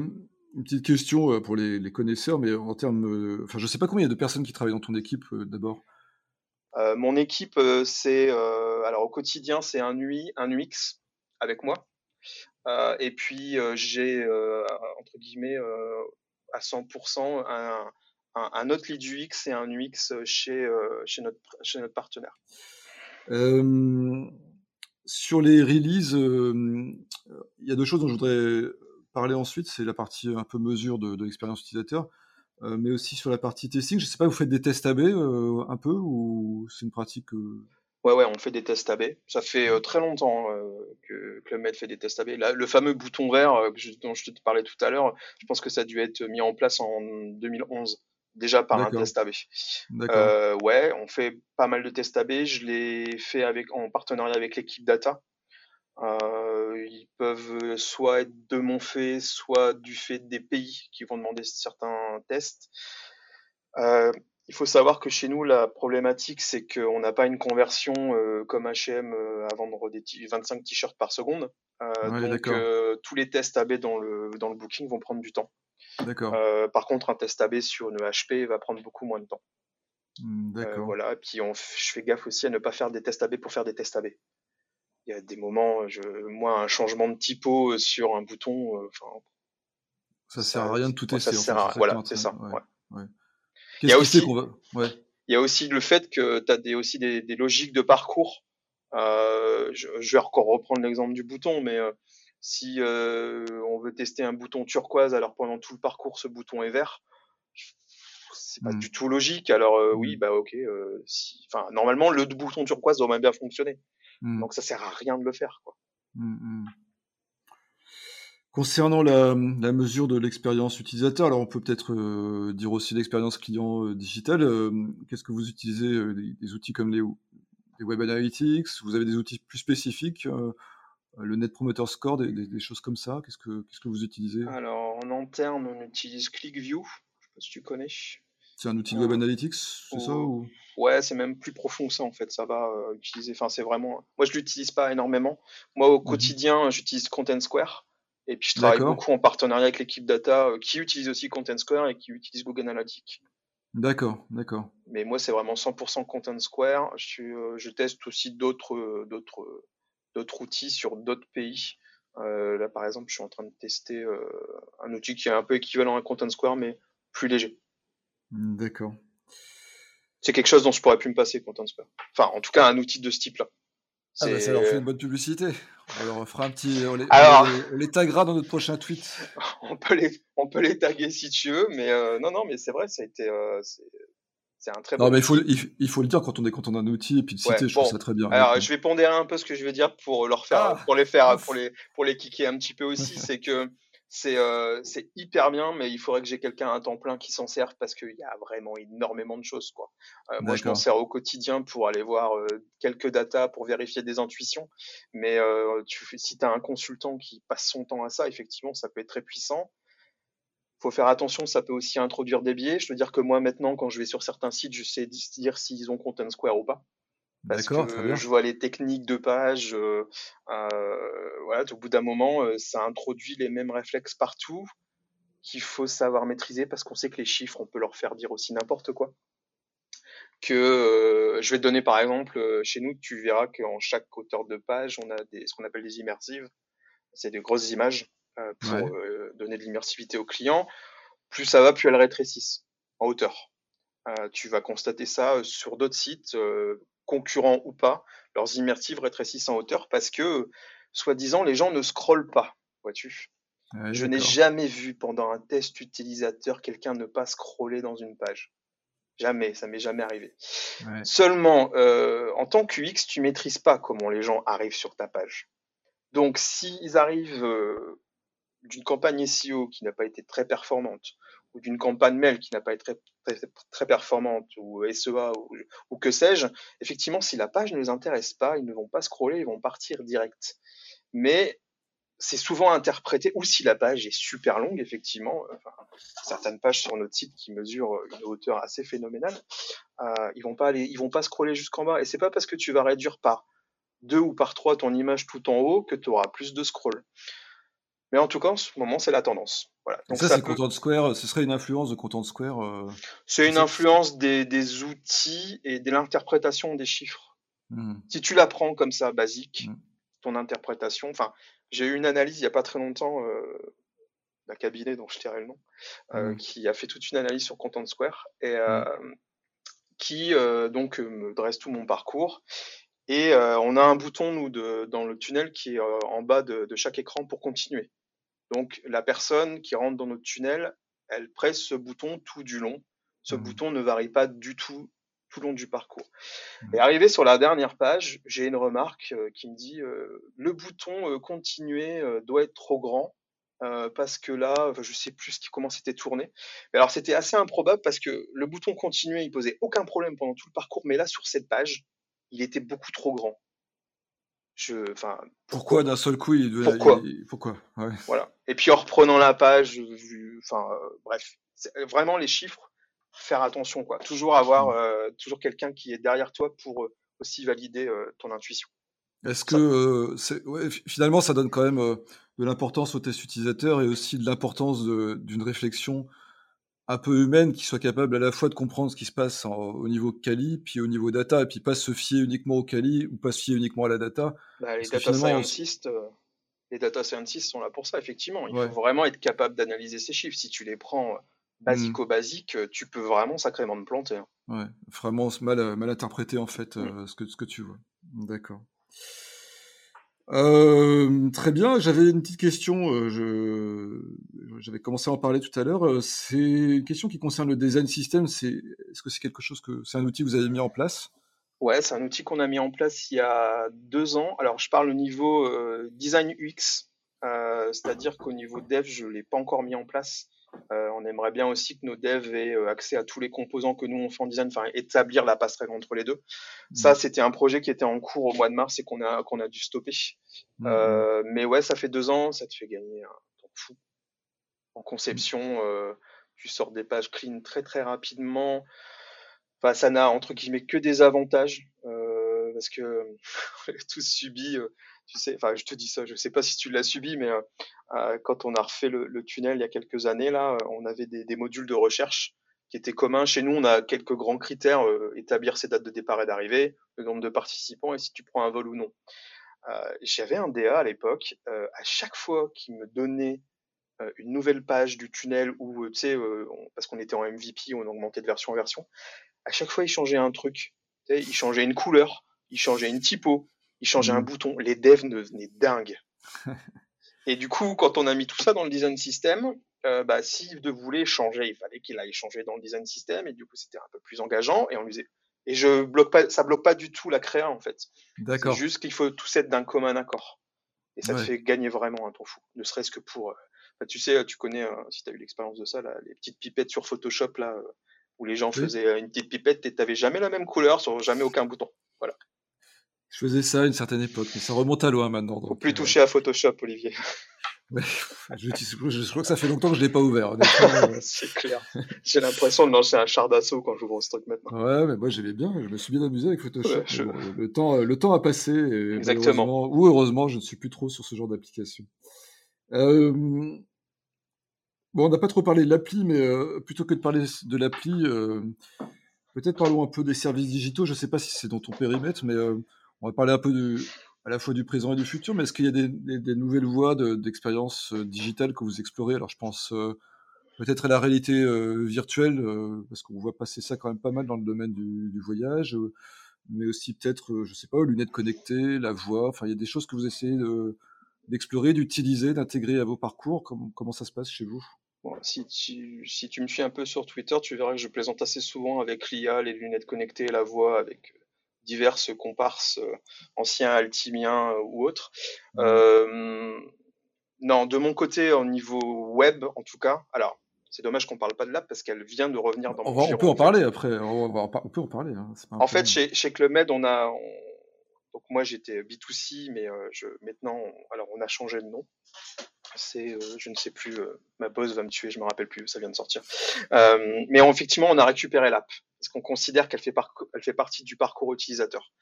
une petite question euh, pour les, connaisseurs, mais en termes. Euh, enfin, je ne sais pas combien il y a de personnes qui travaillent dans ton équipe euh, d'abord. mon équipe, c'est. alors, au quotidien, c'est un UI, un UX avec moi. et puis, j'ai, entre guillemets, à 100% un, un, autre lead UX et un UX chez, chez, notre, chez notre partenaire. sur les releases, il y a deux choses dont je voudrais parler ensuite, c'est la partie un peu mesure de, l'expérience utilisateur, euh, mais aussi sur la partie testing. Je ne sais pas, vous faites des tests AB euh, un peu ou c'est une pratique euh Ouais, ouais, on fait des tests AB. Ça fait très longtemps que Med fait des tests AB. le fameux bouton vert dont je te parlais tout à l'heure, je pense que ça a dû être mis en place en 2011 déjà par un test AB. ouais, on fait pas mal de tests AB. Je l'ai fait avec, en partenariat avec l'équipe data. Euh, ils peuvent soit être de mon fait, soit du fait des pays qui vont demander certains tests. Euh, il faut savoir que chez nous, la problématique, c'est qu'on n'a pas une conversion euh, comme H&M à vendre des 25 t-shirts par seconde. donc, tous les tests AB dans le, dans le booking vont prendre du temps. D'accord. par contre, un test AB sur une HP va prendre beaucoup moins de temps. Mmh, d'accord. voilà. Et puis, on, je fais gaffe aussi à ne pas faire des tests AB pour faire des tests AB il y a des moments, je, moi, un changement de typo euh, sur un bouton, euh, enfin. ça, sert à rien de tout tester. Ça voilà, c'est ça. Il y a aussi, il y a aussi le fait que tu as des, aussi des, des, logiques de parcours. Euh, je, je, vais encore reprendre l'exemple du bouton, mais euh, si euh, on veut tester un bouton turquoise, alors pendant tout le parcours, ce bouton est vert, c'est pas hmm. du tout logique. Alors oui, hmm. bah ok. si, enfin, normalement, le bouton turquoise doit même bien fonctionner. Mmh. Donc ça sert à rien de le faire. Quoi. Mmh, mmh. Concernant la, mesure de l'expérience utilisateur, alors on peut peut-être euh, dire aussi l'expérience client euh, digitale. Euh, qu'est-ce que vous utilisez des, outils comme les, Web Analytics? Vous avez des outils plus spécifiques le Net Promoter Score, des, choses comme ça? Qu'est-ce que, vous utilisez? Alors en interne, on utilise ClickView. Je sais pas si tu connais. C'est un outil de Web Analytics, c'est ça ou... Ouais, c'est même plus profond que ça en fait. Ça va euh, utiliser. Enfin, c'est vraiment. Moi, je l'utilise pas énormément. Moi, au mmh quotidien, j'utilise Content Square. Et puis, je travaille beaucoup en partenariat avec l'équipe data euh, qui utilise aussi Content Square et qui utilise Google Analytics. D'accord, d'accord. Mais moi, c'est vraiment 100% Content Square. Je, euh, je teste aussi d'autres, d'autres, d'autres outils sur d'autres pays. là, par exemple, je suis en train de tester un outil qui est un peu équivalent à Content Square, mais plus léger. D'accord. C'est quelque chose dont je pourrais plus me passer, Content Square. Enfin, en tout cas, un outil de ce type-là. Ah bah ça leur fait une bonne publicité. On leur fera un petit. On les, Alors, on les, taguera dans notre prochain tweet. <laughs> On peut les, on peut les taguer si tu veux, mais euh, non, non, mais c'est vrai, ça a été. Euh, c'est un très Non, mais il faut, il, faut le dire quand on est content d'un outil et puis de citer, je trouve ça très bien. Alors, je vais pondérer un peu ce que je veux dire pour leur faire, ah. pour les faire, pour les, pour les kicker un petit peu aussi. <laughs> c'est que euh, c'est hyper bien, mais il faudrait que j'ai quelqu'un à temps plein qui s'en serve parce qu'il y a vraiment énormément de choses. Quoi. Euh, moi, je m'en sers au quotidien pour aller voir euh, quelques datas, pour vérifier des intuitions. Mais tu, si tu as un consultant qui passe son temps à ça, effectivement, ça peut être très puissant. faut faire attention, ça peut aussi introduire des biais. Je veux dire que moi, maintenant, quand je vais sur certains sites, je sais dire s'ils ont Content Square ou pas. Parce que je vois les techniques de page, euh, euh, voilà, au bout d'un moment, euh, ça introduit les mêmes réflexes partout qu'il faut savoir maîtriser parce qu'on sait que les chiffres, on peut leur faire dire aussi n'importe quoi. Que je vais te donner par exemple, chez nous, tu verras qu'en chaque auteur de page, on a des, ce qu'on appelle des immersives. C'est des grosses images pour donner de l'immersivité au client. Plus ça va, plus elles rétrécissent en hauteur. Tu vas constater ça sur d'autres sites concurrents ou pas, leurs immersives rétrécissent en hauteur parce que, soi-disant, les gens ne scrollent pas, vois-tu. je n'ai jamais vu pendant un test utilisateur quelqu'un ne pas scroller dans une page. Jamais, ça m'est jamais arrivé. Seulement, euh, en tant qu'UX, tu maîtrises pas comment les gens arrivent sur ta page. Donc, s'ils arrivent euh, d'une campagne SEO qui n'a pas été très performante, ou d'une campagne mail qui n'a pas été très, performante, ou SEA, ou, que sais-je, effectivement, si la page ne les intéresse pas, ils ne vont pas scroller, ils vont partir direct. Mais c'est souvent interprété, ou si la page est super longue, effectivement, certaines pages sur notre site qui mesurent une hauteur assez phénoménale, euh, ils vont vont pas scroller jusqu'en bas. Et c'est pas parce que tu vas réduire par deux ou par trois ton image tout en haut que tu auras plus de scroll. Mais en tout cas, en ce moment, c'est la tendance. Voilà. Donc ça, c'est Content Square. Ce serait une influence de Content Square. Euh, c'est une influence des, outils et de l'interprétation des chiffres. Hmm. Si tu la prends comme ça, basique, hmm. ton interprétation. Enfin, j'ai eu une analyse il n'y a pas très longtemps euh, d'un cabinet dont je tairai le nom, euh, hmm. qui a fait toute une analyse sur Content Square et qui donc me dresse tout mon parcours. Et on a un bouton nous de, dans le tunnel qui est en bas de chaque écran pour continuer. Donc la personne qui rentre dans notre tunnel, elle presse ce bouton tout du long. Ce mmh. bouton ne varie pas du tout tout le long du parcours. Mmh. Et arrivé sur la dernière page, j'ai une remarque euh, qui me dit euh, le bouton euh, continuer doit être trop grand parce que là, je sais plus comment c'était tourné. Mais alors c'était assez improbable parce que le bouton continuer, il posait aucun problème pendant tout le parcours, mais là sur cette page, il était beaucoup trop grand. Je, enfin, pourquoi, d'un seul coup il doit, pourquoi, pourquoi? Voilà. Et puis en reprenant la page, enfin euh, bref, vraiment les chiffres, faire attention quoi. Toujours avoir, mmh. euh, toujours quelqu'un qui est derrière toi pour euh, aussi valider ton intuition. Est-ce que finalement ça donne quand même de l'importance au test utilisateur et aussi de l'importance d'une réflexion un peu humaine qui soit capable à la fois de comprendre ce qui se passe au niveau Kali, puis au niveau data, et puis pas se fier uniquement au Kali ou pas se fier uniquement à la data. Bah, les, data scientists, euh, les data scientists sont là pour ça, effectivement. Il faut vraiment être capable d'analyser ces chiffres. Si tu les prends euh, basico-basique, mmh. tu peux vraiment sacrément te planter. Hein. Ouais, vraiment mal, mal interpréter en fait mmh. ce, que, ce que tu vois. D'accord. Euh, très bien, j'avais une petite question, euh, j'avais commencé à en parler tout à l'heure. Euh, c'est une question qui concerne le design system. Est-ce que c'est quelque chose que c'est un outil que vous avez mis en place? Ouais, c'est un outil qu'on a mis en place il y a deux ans. Alors, je parle au niveau design UX, c'est-à-dire qu'au niveau dev, je l'ai pas encore mis en place. Euh, on aimerait bien aussi que nos devs aient euh, accès à tous les composants que nous on fait en design, enfin établir la passerelle entre les deux. Mmh. Ça, c'était un projet qui était en cours au mois de mars et qu'on a qu'on a dû stopper. Mmh. Euh, mais ouais, ça fait deux ans, ça te fait gagner un temps fou. En conception, tu sors des pages clean très très rapidement. Enfin, ça n'a entre guillemets que des avantages parce que <laughs> tous subi tu sais, enfin, je te dis ça, je sais pas si tu l'as subi, mais euh, euh, quand on a refait le, tunnel il y a quelques années, là, euh, on avait des, modules de recherche qui étaient communs. Chez nous, on a quelques grands critères établir ses dates de départ et d'arrivée, le nombre de participants et si tu prends un vol ou non. J'avais un DA à l'époque, à chaque fois qu'il me donnait une nouvelle page du tunnel ou tu sais parce qu'on était en MVP, on augmentait de version en version. À chaque fois, il changeait un truc. il changeait une couleur, il changeait une typo, il changeait un mmh. bouton. Les devs devenaient dingues. <laughs> Et du coup, quand on a mis tout ça dans le design system, euh, bah, s'il voulait changer, il fallait qu'il aille changer dans le design system, et du coup, c'était un peu plus engageant, et on lui disait, et je bloque pas, ça bloque pas du tout la créa, en fait. D'accord. C'est juste qu'il faut tout être d'un commun accord. Et ça te fait gagner vraiment un temps fou. Ne serait-ce que pour, euh, tu sais, tu connais, euh, si tu as eu l'expérience de ça, là, les petites pipettes sur Photoshop, là, où les gens faisaient une petite pipette et t'avais jamais la même couleur sur jamais aucun bouton. Voilà. Je faisais ça à une certaine époque, mais ça remonte à loin maintenant. Faut plus toucher à Photoshop, Olivier. <laughs> je, crois que ça fait longtemps que je l'ai pas ouvert. <laughs> c'est clair. J'ai l'impression de lancer un char d'assaut quand j'ouvre ce truc maintenant. Ouais, mais moi j'aimais bien. Je me suis bien amusé avec Photoshop. le, temps, le temps a passé. Exactement. Ou heureusement, je ne suis plus trop sur ce genre d'application. Euh, bon, on n'a pas trop parlé de l'appli, mais euh, plutôt que de parler de l'appli, euh, peut-être parlons un peu des services digitaux. Je ne sais pas si c'est dans ton périmètre, mais on va parler un peu de, à la fois du présent et du futur, mais est-ce qu'il y a des, nouvelles voies d'expérience euh, digitale que vous explorez? Alors je pense euh, peut-être à la réalité euh, virtuelle, parce qu'on voit passer ça quand même pas mal dans le domaine du, voyage, mais aussi peut-être, je sais pas, aux lunettes connectées, la voix, enfin il y a des choses que vous essayez d'explorer, d'utiliser, d'intégrer à vos parcours. Comment, comment ça se passe chez vous? Si, tu, si tu me suis un peu sur Twitter, tu verras que je plaisante assez souvent avec l'IA, les lunettes connectées, la voix, avec diverses comparses euh, anciens altimiens euh, ou autres. Mmh. Euh, non, de mon côté, au niveau web, en tout cas, alors c'est dommage qu'on parle pas de l'app parce qu'elle vient de revenir dans on, on peut en parler après. On, peut en parler. Hein, en fait, chez, chez Club on a. donc moi, j'étais B2C, mais je, maintenant, alors on a changé de nom c'est, je ne sais plus, ma boss va me tuer, je me rappelle plus, ça vient de sortir. mais effectivement, on a récupéré l'app parce qu'on considère qu'elle fait, elle fait partie du parcours utilisateur.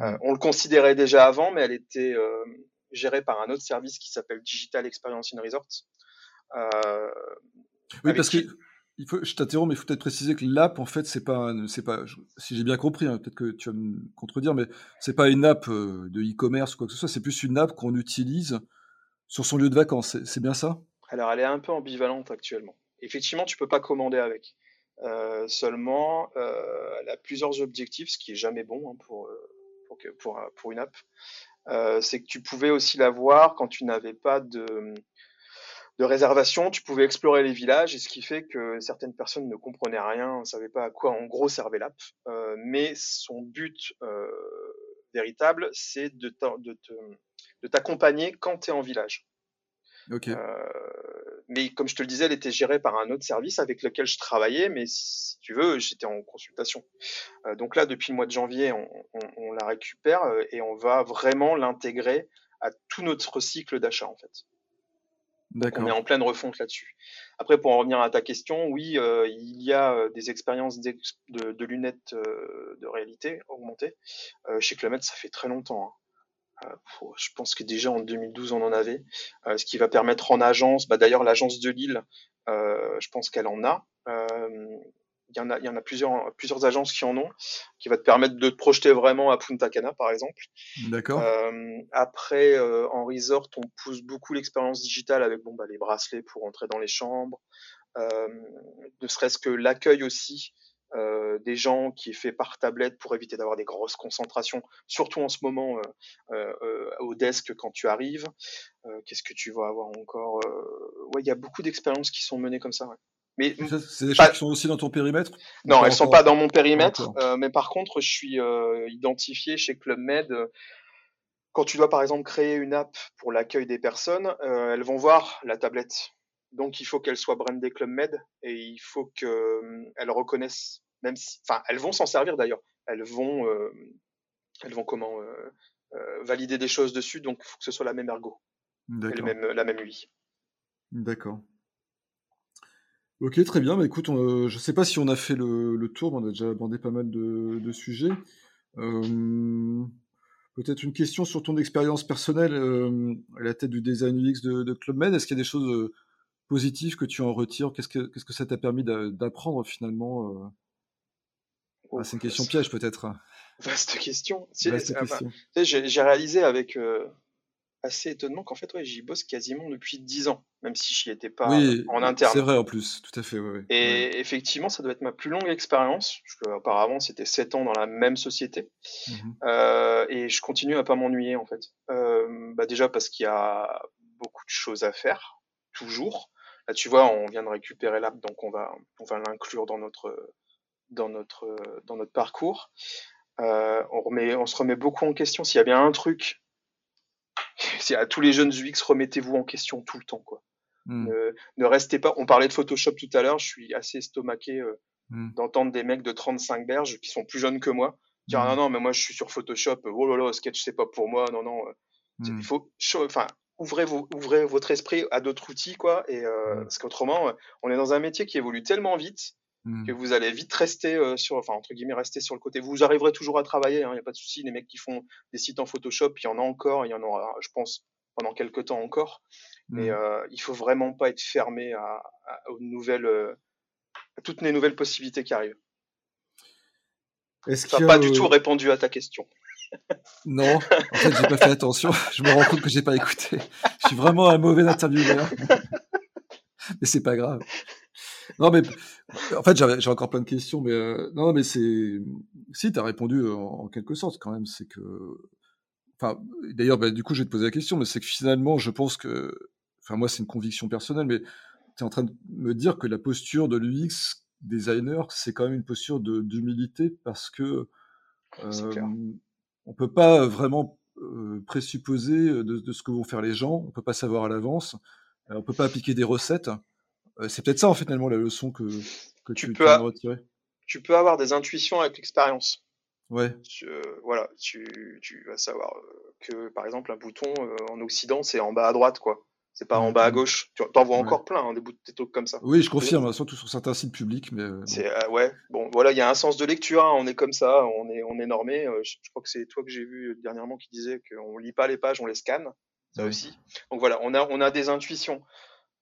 Euh, on le considérait déjà avant, mais elle était euh, gérée par un autre service qui s'appelle Digital Experience in Resort. Euh, oui, parce que il faut, je t'interromps, mais il faut peut-être préciser que l'app, en fait, c'est pas, c'est pas, si j'ai bien compris, hein, peut-être que tu vas me contredire, mais c'est pas une app de e-commerce ou quoi que ce soit, c'est plus une app qu'on utilise sur son lieu de vacances. C'est bien ça? Alors, elle est un peu ambivalente actuellement. Effectivement, tu peux pas commander avec. Euh, seulement, euh, elle a plusieurs objectifs, ce qui est jamais bon hein, pour, euh, pour, pour, une app. c'est que tu pouvais aussi la voir quand tu n'avais pas de, de réservation, tu pouvais explorer les villages, et ce qui fait que certaines personnes ne comprenaient rien, ne savaient pas à quoi en gros servait l'app. mais son but véritable, c'est de t'accompagner quand tu es en village. Okay mais comme je te le disais, elle était gérée par un autre service avec lequel je travaillais, mais si tu veux, j'étais en consultation. Euh, donc là, depuis le mois de janvier, on, la récupère euh, et on va vraiment l'intégrer à tout notre cycle d'achat en fait. On est en pleine refonte là-dessus. Après, pour en revenir à ta question, oui, euh, il y a des expériences de, de, lunettes de réalité augmentée. chez Clement, ça fait très longtemps. Hein. Euh, je pense que déjà en 2012 on en avait, euh, ce qui va permettre en agence, bah d'ailleurs l'agence de Lille, euh, je pense qu'elle en a. Il y en a, il y en a plusieurs, plusieurs agences qui en ont, qui va te permettre de te projeter vraiment à Punta Cana, par exemple. D'accord. après, en resort, on pousse beaucoup l'expérience digitale avec bon, bah, les bracelets pour entrer dans les chambres, ne serait-ce que l'accueil aussi. Euh, des gens qui est fait par tablette pour éviter d'avoir des grosses concentrations, surtout en ce moment euh, euh, au desk quand tu arrives. Qu'est-ce que tu vas avoir encore Ouais, il y a beaucoup d'expériences qui sont menées comme ça. Mais c'est des choses qui sont aussi dans ton périmètre Non, elles sont pas dans mon périmètre. mais par contre, je suis identifié chez Club Med. quand tu dois par exemple créer une app pour l'accueil des personnes, elles vont voir la tablette donc il faut qu'elle soit brandée Club Med et il faut qu'elles euh, reconnaissent, même si, enfin, elles vont s'en servir d'ailleurs. Elles vont, euh, elles vont comment euh, valider des choses dessus, donc il faut que ce soit la même ergo, et même, la même UI. D'accord. Ok, très bien. Bah, écoute, je ne sais pas si on a fait le, tour, on a déjà abordé pas mal de, sujets. Peut-être une question sur ton expérience personnelle à la tête du design UX de, de Club Med. Est-ce qu'il y a des choses positif que tu en retires? Qu'est-ce que, qu'est-ce que ça t'a permis d'apprendre finalement euh? ah, C'est une question piège peut-être. Vaste question. <laughs> Vaste Ah bah, question. J'ai réalisé avec euh, assez étonnement qu'en fait, ouais, j'y bosse quasiment depuis 10 ans, même si j'y étais pas Oui, en c'est interne. vrai en plus, tout à fait, ouais, ouais, ouais. Et effectivement, ça doit être ma plus longue expérience, parce qu'auparavant, c'était 7 ans dans la même société. Mhm. Euh, et je continue à pas m'ennuyer, en fait. Euh, bah déjà parce qu'il y a beaucoup de choses à faire, toujours. Là, tu vois, on vient de récupérer l'app, donc on va, on va l'inclure dans notre, dans notre, dans notre parcours. Euh, on, remet, on se remet beaucoup en question. S'il y a bien un truc, <laughs> c'est à tous les jeunes UX, remettez-vous en question tout le temps, quoi. Mm, Ne, ne restez pas. On parlait de Photoshop tout à l'heure. Je suis assez estomaqué euh, mm, d'entendre des mecs de 35 berges qui sont plus jeunes que moi dire ah mm, non non mais moi je suis sur Photoshop. Oh là là, Sketch c'est pas pour moi. Non non. euh, Il faut, cho- enfin, ouvrez vos, ouvrez votre esprit à d'autres outils quoi. Et euh, Mm. parce qu'autrement, euh, on est dans un métier qui évolue tellement vite mm. que vous allez vite rester euh, sur, enfin entre guillemets rester sur le côté. Vous arriverez toujours à travailler. Il n'y a pas de souci. Les mecs qui font des sites en Photoshop, il y en a encore. Il y en aura, je pense, pendant quelques temps encore. Mais Mm. euh, il faut vraiment pas être fermé à, à- aux nouvelles, euh, à toutes les nouvelles possibilités qui arrivent. Est-ce a, pas du tout répondu à ta question. Non, en fait, j'ai pas fait attention. <laughs> Je me rends compte que j'ai pas écouté. Je suis vraiment un mauvais intervieweur. Mais c'est pas grave. Non, mais en fait, j'ai encore plein de questions, mais euh, non, mais c'est si tu as répondu euh, en, en quelque sorte quand même. C'est que, enfin, d'ailleurs, bah, du coup, je vais te poser la question, mais c'est que finalement, je pense que, enfin, moi, c'est une conviction personnelle, mais tu es en train de me dire que la posture de l'UX designer, c'est quand même une posture d'humilité parce que euh. On peut pas vraiment euh, présupposer de, de ce que vont faire les gens, on peut pas savoir à l'avance, euh, on peut pas appliquer des recettes. Euh, c'est peut-être ça, en fait, finalement, la leçon que, que Tu tu, peux a- retirer. Tu peux avoir des intuitions avec l'expérience. Ouais, Tu- euh, voilà, tu, tu vas savoir euh, que par exemple un bouton euh, en Occident c'est en bas à droite quoi. C'est pas en bas à gauche. Tu en vois Ouais. encore plein hein, des, bout- des trucs comme ça. Oui, je confirme, surtout sur certains sites publics, mais euh, euh, ouais, bon voilà, il y a un sens de lecture, hein, on est comme ça, on est on est normé. euh, je, je crois que c'est toi que j'ai vu dernièrement qui disait qu'on lit pas les pages, on les scanne, ça Ouais. aussi. Donc voilà, on a on a des intuitions.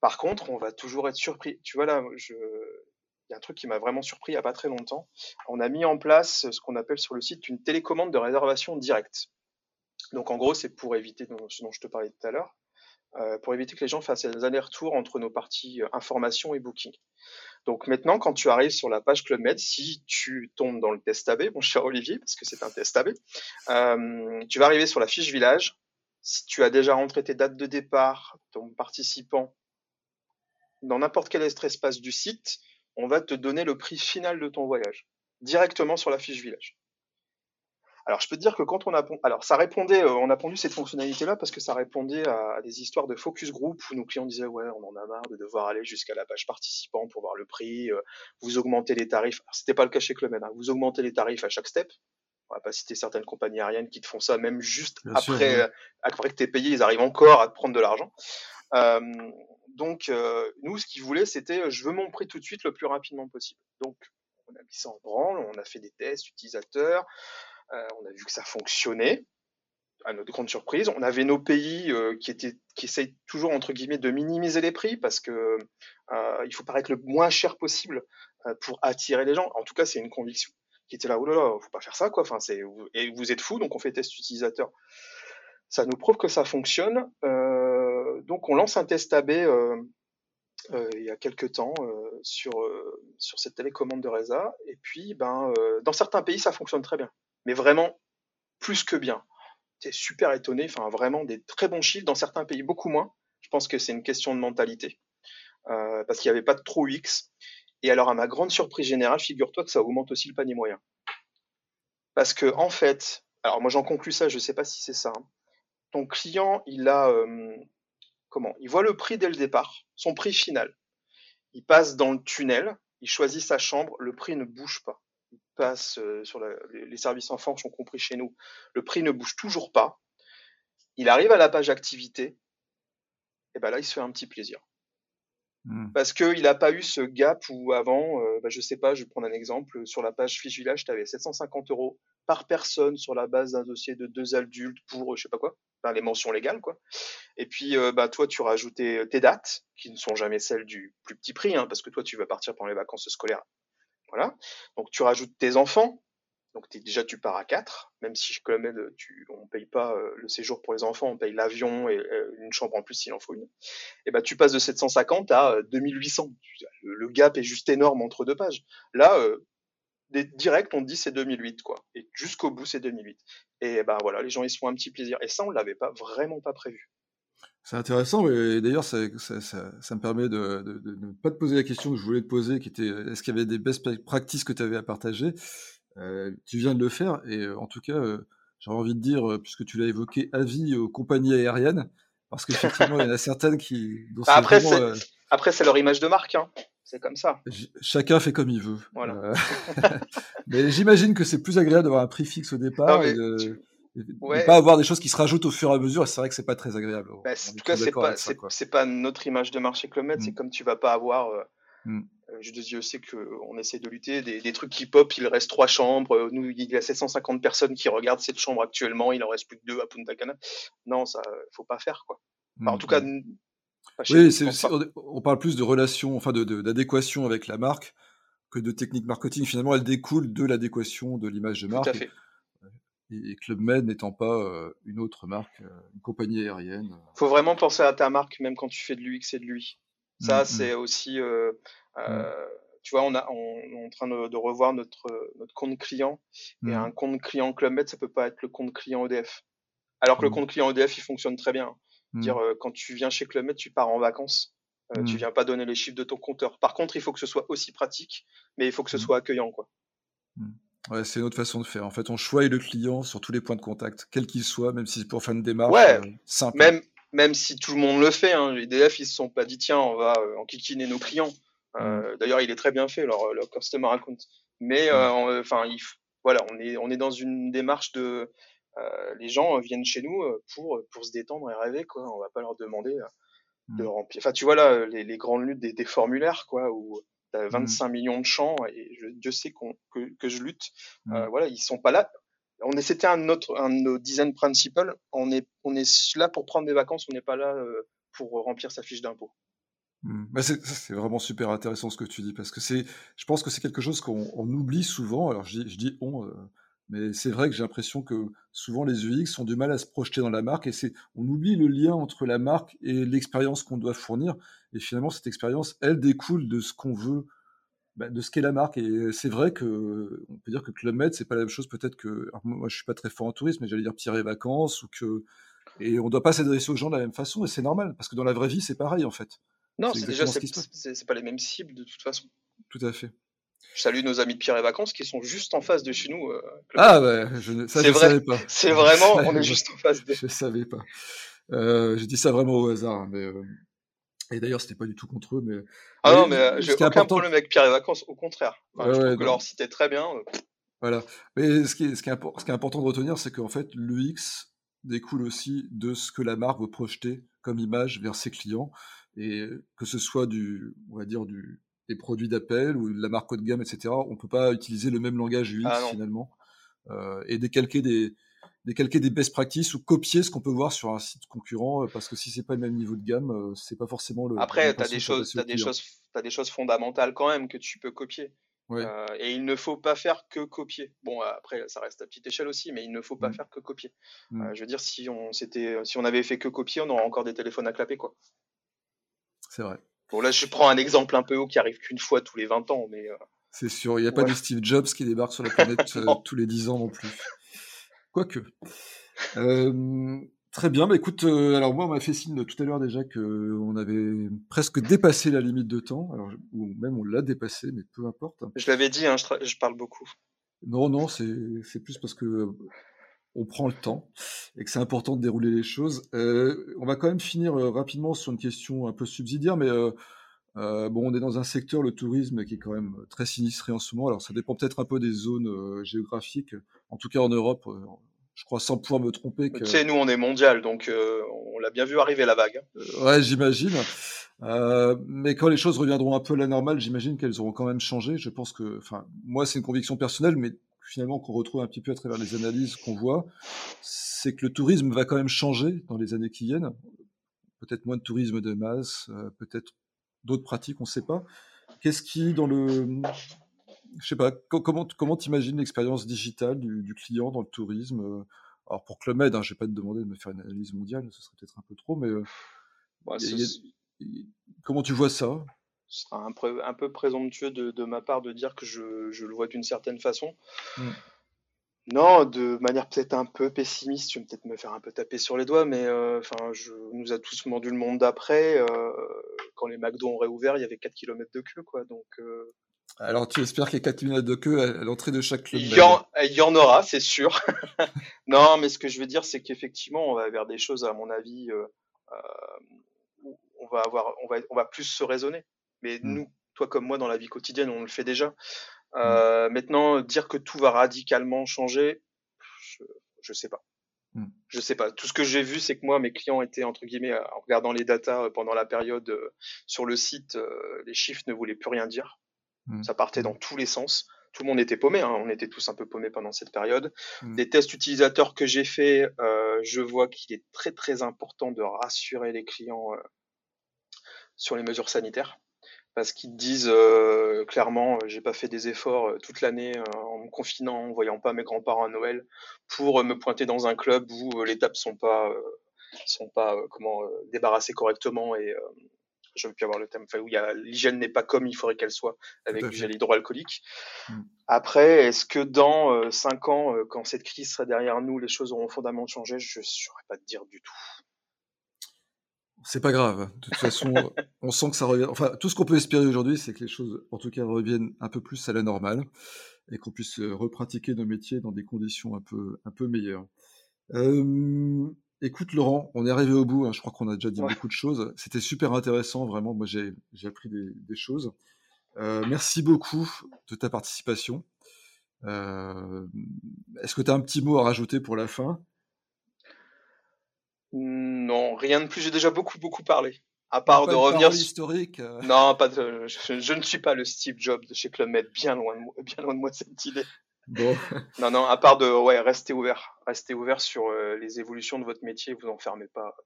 Par contre, on va toujours être surpris. Tu vois là, je il y a un truc qui m'a vraiment surpris il y a pas très longtemps. On a mis en place ce qu'on appelle sur le site une télécommande de réservation directe. Donc en gros, c'est pour éviter ce dont je te parlais tout à l'heure, pour éviter que les gens fassent des allers-retours entre nos parties euh, information et booking. Donc maintenant, quand tu arrives sur la page Club Med, si tu tombes dans le test AB, mon cher Olivier, parce que c'est un test AB, euh, tu vas arriver sur la fiche village. Si tu as déjà rentré tes dates de départ, ton participant, dans n'importe quel espace du site, on va te donner le prix final de ton voyage, directement sur la fiche village. Alors, je peux te dire que quand on a, alors ça répondait, euh, on a pondu cette fonctionnalité-là parce que ça répondait à, à des histoires de focus group où nos clients disaient ouais, on en a marre de devoir aller jusqu'à la page participant pour voir le prix, euh, vous augmentez les tarifs. C'était pas le cas chez Club Med, hein, vous augmentez les tarifs à chaque step. On va pas citer certaines compagnies aériennes qui te font ça même juste Bien après, sûr, ouais. euh, après que t'es payé, ils arrivent encore à te prendre de l'argent. Euh, donc, euh, nous, ce qu'ils voulaient, c'était euh, je veux mon prix tout de suite le plus rapidement possible. Donc, on a mis ça en branle, on a fait des tests utilisateurs, on a vu que ça fonctionnait. À notre grande surprise, on avait nos pays euh, qui essayent toujours entre guillemets de minimiser les prix parce que euh, faut paraître le moins cher possible euh, pour attirer les gens. En tout cas, c'est une conviction qui était là. Oh là là, faut pas faire ça quoi. Enfin, et vous êtes fous, donc on fait test utilisateur. Ça nous prouve que ça fonctionne. Euh, donc on lance un test AB euh, euh, il y a quelques temps euh, sur euh, sur cette télécommande de Reza. Et puis, ben, euh, dans certains pays, ça fonctionne très bien, mais vraiment plus que bien. T'es super étonné. Enfin, vraiment des très bons chiffres. Dans certains pays, beaucoup moins. Je pense que c'est une question de mentalité euh, parce qu'il n'y avait pas de trop X. Et alors, à ma grande surprise générale, figure-toi que ça augmente aussi le panier moyen. Parce que en fait, alors moi j'en conclus ça, je sais pas si c'est ça. hein. Ton client, il a euh, comment Il voit le prix dès le départ, son prix final. Il passe dans le tunnel, il choisit sa chambre, le prix ne bouge pas. Passe euh, sur la- les services enfants sont compris chez nous, le prix ne bouge toujours pas. Il arrive à la page activité, et ben là il se fait un petit plaisir Mm. parce qu'il n'a pas eu ce gap où avant, euh, bah, je sais pas, je vais prendre un exemple, sur la page fiche village, tu avais 750 euros par personne sur la base d'un dossier de deux adultes pour euh, je sais pas quoi, enfin, les mentions légales quoi. Et puis euh, bah toi tu rajoutais tes dates qui ne sont jamais celles du plus petit prix, hein, parce que toi tu vas partir pendant les vacances scolaires, voilà. Donc tu rajoutes tes enfants, Donc déjà tu pars à 4, même si je Med, tu, on paye pas euh, le séjour pour les enfants, on paye l'avion et euh, une chambre en plus s'il en faut une. Et ben tu passes de 750 à 2800. Le, le, gap est juste énorme entre deux pages. Là, direct, on dit c'est 2008, quoi. Et jusqu'au bout, c'est 2008. Et ben voilà, les gens, ils se font un petit plaisir. Et ça, on l'avait pas, vraiment pas prévu. C'est intéressant, et d'ailleurs, ça, ça, ça, me permet de, ne pas te poser la question que je voulais te poser, qui était est-ce qu'il y avait des best practices que tu avais à partager? Euh, Tu viens de le faire, et euh, en tout cas, euh, j'aurais envie de dire, puisque tu l'as évoqué, avis aux compagnies aériennes, parce qu'effectivement, il y en a certaines qui. Bah, après, après, c'est leur image de marque. Hein c'est comme ça. chacun fait comme il veut. Voilà. Euh, <laughs> mais j'imagine que c'est plus agréable d'avoir un prix fixe au départ et de, pas avoir des choses qui se rajoutent au fur et à mesure. C'est vrai que c'est pas très agréable. Bah, en tout cas, c'est pas, pas notre image de marché que le C'est mm. comme tu vas pas avoir. Euh, mm. euh, je Dieu sait qu'on essaie de lutter. Des, trucs qui pop, il reste trois chambres. Nous, il y a 750 personnes qui regardent cette chambre actuellement. Il en reste plus que deux à Punta Cana. Non, ça, faut pas faire quoi. en tout cas, mm. Oui, on parle plus de relation, enfin d'adéquation de, avec la marque que de technique marketing. Finalement, elle découle de l'adéquation de l'image de marque. Tout à fait. Et, Club Med n'étant pas euh, une autre marque, euh, une compagnie aérienne. Il faut vraiment penser à ta marque, même quand tu fais de l'UX et de lui. Ça, mmh, mmh. c'est aussi. Euh, mmh. Tu vois, on, a, on, est en train de, revoir notre, notre compte client. Et un compte client Club Med, ça peut pas être le compte client EDF. Alors que le compte client EDF, il fonctionne très bien. Dire euh, quand tu viens chez Club tu pars en vacances. Euh, tu viens pas donner les chiffres de ton compteur. Par contre, il faut que ce soit aussi pratique, mais il faut que ce soit accueillant, quoi. Ouais, c'est une autre façon de faire. En fait, on choisit le client sur tous les points de contact, quel qu'il soit, même si c'est pour faire une démarche ouais, euh, simple. Même, même si tout le monde le fait, hein, les DF, ils se sont pas dit, tiens, on va euh, enquiquiner nos clients. D'ailleurs, il est très bien fait, leur, leur customer account. Mais, enfin, voilà, on est, on est dans une démarche de, euh, les gens viennent chez nous euh, pour, pour se détendre et rêver, quoi. On va pas leur demander euh, de mmh. remplir. Enfin, tu vois là, les, les grandes luttes des, des, formulaires, quoi, où as 25 millions de champs et je, Dieu sait que, que, je lutte. Mmh. voilà, ils sont pas là. On est, c'était un, autre, un de nos design principles. On est, on est là pour prendre des vacances, on n'est pas là pour remplir sa fiche d'impôt. Mmh. Bah c'est, vraiment super intéressant ce que tu dis parce que c'est, je pense que c'est quelque chose qu'on on oublie souvent. Alors je dis, je dis on, mais c'est vrai que j'ai l'impression que souvent les UX ont du mal à se projeter dans la marque et c'est, on oublie le lien entre la marque et l'expérience qu'on doit fournir. Et finalement, cette expérience, elle découle de ce qu'on veut, bah, de ce qu'est la marque. Et c'est vrai que, on peut dire que Club Med, c'est pas la même chose peut-être que, moi je suis pas très fort en tourisme, mais j'allais dire Pierre et Vacances ou que, et on doit pas s'adresser aux gens de la même façon et c'est normal parce que dans la vraie vie, c'est pareil en fait. Non, c'est, déjà, c'est, pas les mêmes cibles de toute façon. Tout à fait. Je salue nos amis de Pierre et Vacances qui sont juste en face de chez nous. Euh, ah ouais, je, ça je vrai, savais pas. C'est vraiment, on est juste en face de. Je savais pas. Euh, J'ai dit ça vraiment au hasard, hein, mais euh... et d'ailleurs c'était pas du tout contre eux, mais. Ah non, mais j'ai aucun important... problème avec Pierre et Vacances, au contraire. Enfin, je trouve que leur site est très bien. Voilà. Mais ce qui est, ce qui est, ce qui est important de retenir, c'est qu'en fait l'UX découle aussi de ce que la marque veut projeter comme image vers ses clients et que ce soit du, on va dire du des produits d'appel ou de la marque haut de gamme, etc. On peut pas utiliser le même langage UX ah finalement euh, et décalquer des décalquer des best practices ou copier ce qu'on peut voir sur un site concurrent euh, parce que si c'est pas le même niveau de gamme, euh, c'est pas forcément le. Après, tu as des choses, as des choses, as des choses fondamentales quand même que tu peux copier. Euh, et il ne faut pas faire que copier. Bon, après, ça reste à petite échelle aussi, mais il ne faut pas mmh. faire que copier. Mmh. Euh, je veux dire, si on, si on avait fait que copier, on aurait encore des téléphones à clapper, quoi. C'est vrai. Bon, là, je prends un exemple un peu haut qui arrive qu'une fois tous les 20 ans, mais. Euh, c'est sûr, il n'y a pas de Steve Jobs qui débarque sur la planète <laughs> euh, tous les 10 ans non plus. Quoique. Euh, très bien, bah écoute, alors moi, on m'a fait signe tout à l'heure déjà qu'on avait presque dépassé la limite de temps, alors, ou même on l'a dépassé, mais peu importe. Je l'avais dit, hein, je, je, parle beaucoup. Non, non, c'est plus parce que on prend le temps et que c'est important de dérouler les choses. Euh, on va quand même finir euh, rapidement sur une question un peu subsidiaire, mais euh, bon, on est dans un secteur, le tourisme, qui est quand même très sinistré en ce moment. Alors, ça dépend peut-être un peu des zones géographiques. En tout cas, en Europe, je crois sans pouvoir me tromper. Que... Tu sais, nous, on est mondial, donc on l'a bien vu arriver la vague. Hein. ouais, j'imagine. mais quand les choses reviendront un peu à la normale, j'imagine qu'elles auront quand même changé. Je pense que, enfin, moi, c'est une conviction personnelle, mais finalement qu'on retrouve un petit peu à travers les analyses qu'on voit, c'est que le tourisme va quand même changer dans les années qui viennent. Peut-être moins de tourisme de masse, euh, peut-être d'autres pratiques, on ne sait pas. Qu'est-ce qui, dans le, je sais pas, comment comment t'imagines l'expérience digitale du, client dans le tourisme Alors pour Club Med, hein, je vais pas te demander de me faire une analyse mondiale, ce serait peut-être un peu trop, mais comment tu vois ça? Ce sera un peu, un peu présomptueux de, ma part de dire que je, je le vois d'une certaine façon. Mmh. Non, de manière peut-être un peu pessimiste, je vais peut-être me faire un peu taper sur les doigts, mais euh, enfin, je nous a tous mordu le monde d'après. Euh, quand les McDo ont réouvert, il y avait 4 km de queue, quoi. Donc, euh, Alors, tu espères qu'il y a 4 km de queue à l'entrée de chaque club il y, en, il y en aura, c'est sûr. <laughs> non, mais ce que je veux dire, c'est qu'effectivement, on va vers des choses, à mon avis, où on va avoir, on va, on va plus se raisonner. Mais mmh. nous, toi comme moi, dans la vie quotidienne, on le fait déjà. Mmh. Euh, maintenant, dire que tout va radicalement changer, je, je sais pas. Mmh. Je sais pas. Tout ce que j'ai vu, c'est que moi, mes clients étaient entre guillemets, en regardant les datas euh, pendant la période euh, sur le site, les chiffres ne voulaient plus rien dire. Ça partait dans tous les sens. Tout le monde était paumé. Hein. On était tous un peu paumés pendant cette période. Des tests utilisateurs que j'ai fait, je vois qu'il est très très important de rassurer les clients sur les mesures sanitaires parce qu'ils disent euh, clairement euh, j'ai pas fait des efforts euh, toute l'année en me confinant, en voyant pas mes grands-parents à Noël, pour me pointer dans un club où les tables sont pas sont pas comment débarrassées correctement et je veux plus avoir le thème, enfin, où l'hygiène n'est pas comme il faudrait qu'elle soit avec du gel hydroalcoolique. Mm. Après, est-ce que dans 5 ans, quand cette crise sera derrière nous, les choses auront fondamentalement changé? Je ne saurais pas te dire du tout. C'est pas grave. De toute façon, <laughs> on sent que ça revient. Enfin, tout ce qu'on peut espérer aujourd'hui, c'est que les choses, en tout cas, reviennent un peu plus à la normale et qu'on puisse euh, repratiquer nos métiers dans des conditions un peu, un peu meilleures. Euh, écoute, Laurent, on est arrivé au bout. Hein. je crois qu'on a déjà dit beaucoup de choses. C'était super intéressant, vraiment. Moi, j'ai appris des, choses. Euh, merci beaucoup de ta participation. Est-ce que tu as un petit mot à rajouter pour la fin? Non, rien de plus. J'ai déjà beaucoup, beaucoup parlé. À part de revenir. Sur... historique. Euh. Non, pas de... je, ne suis pas le Steve Jobs de chez Club Med. Bien loin de moi, bien loin de moi cette idée. Bon. <laughs> non, non, à part de ouais, rester ouvert. Restez ouvert sur euh, les évolutions de votre métier. Vous enfermez pas.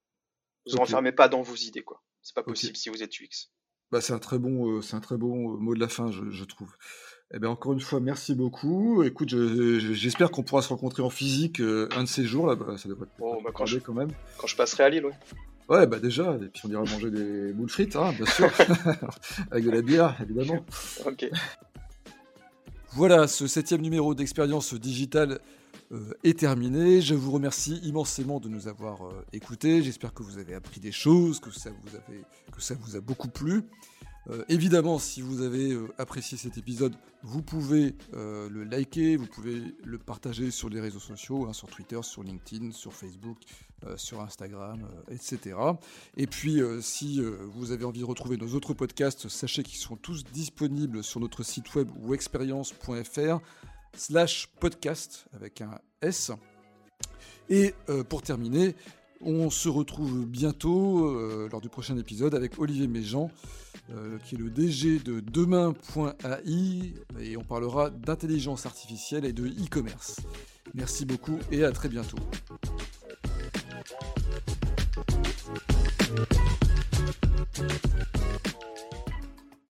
Vous enfermez pas dans vos idées, quoi. C'est pas possible si vous êtes UX. Bah, c'est un très bon, euh, c'est un très bon mot de la fin, je, je trouve. Eh bien, encore une fois, merci beaucoup. Écoute, j'espère qu'on pourra se rencontrer en physique euh, un de ces jours. Là, bah, ça devrait être oh, bah, quand, je, quand même. Quand je passerai à Lille, ouais. Ouais, bah déjà, et puis on ira manger des <laughs> boules frites, hein, bien sûr, <laughs> avec de la bière, évidemment. <laughs> ok. Voilà, ce septième numéro d'expérience digitale euh, est terminé. Je vous remercie immensément de nous avoir euh, écoutés. J'espère que vous avez appris des choses, que ça vous, avez, que ça vous a beaucoup plu. Euh, évidemment, si vous avez euh, apprécié cet épisode, vous pouvez euh, le liker, vous pouvez le partager sur les réseaux sociaux, hein, sur Twitter, sur LinkedIn, sur Facebook, sur Instagram, etc. Et puis, si vous avez envie de retrouver nos autres podcasts, sachez qu'ils sont tous disponibles sur notre site web ou expérience.fr slash podcast avec un S. Et pour terminer, on se retrouve bientôt lors du prochain épisode avec Olivier Méjean, euh, qui est le DG de demain.ai, et on parlera d'intelligence artificielle et de e-commerce. Merci beaucoup et à très bientôt.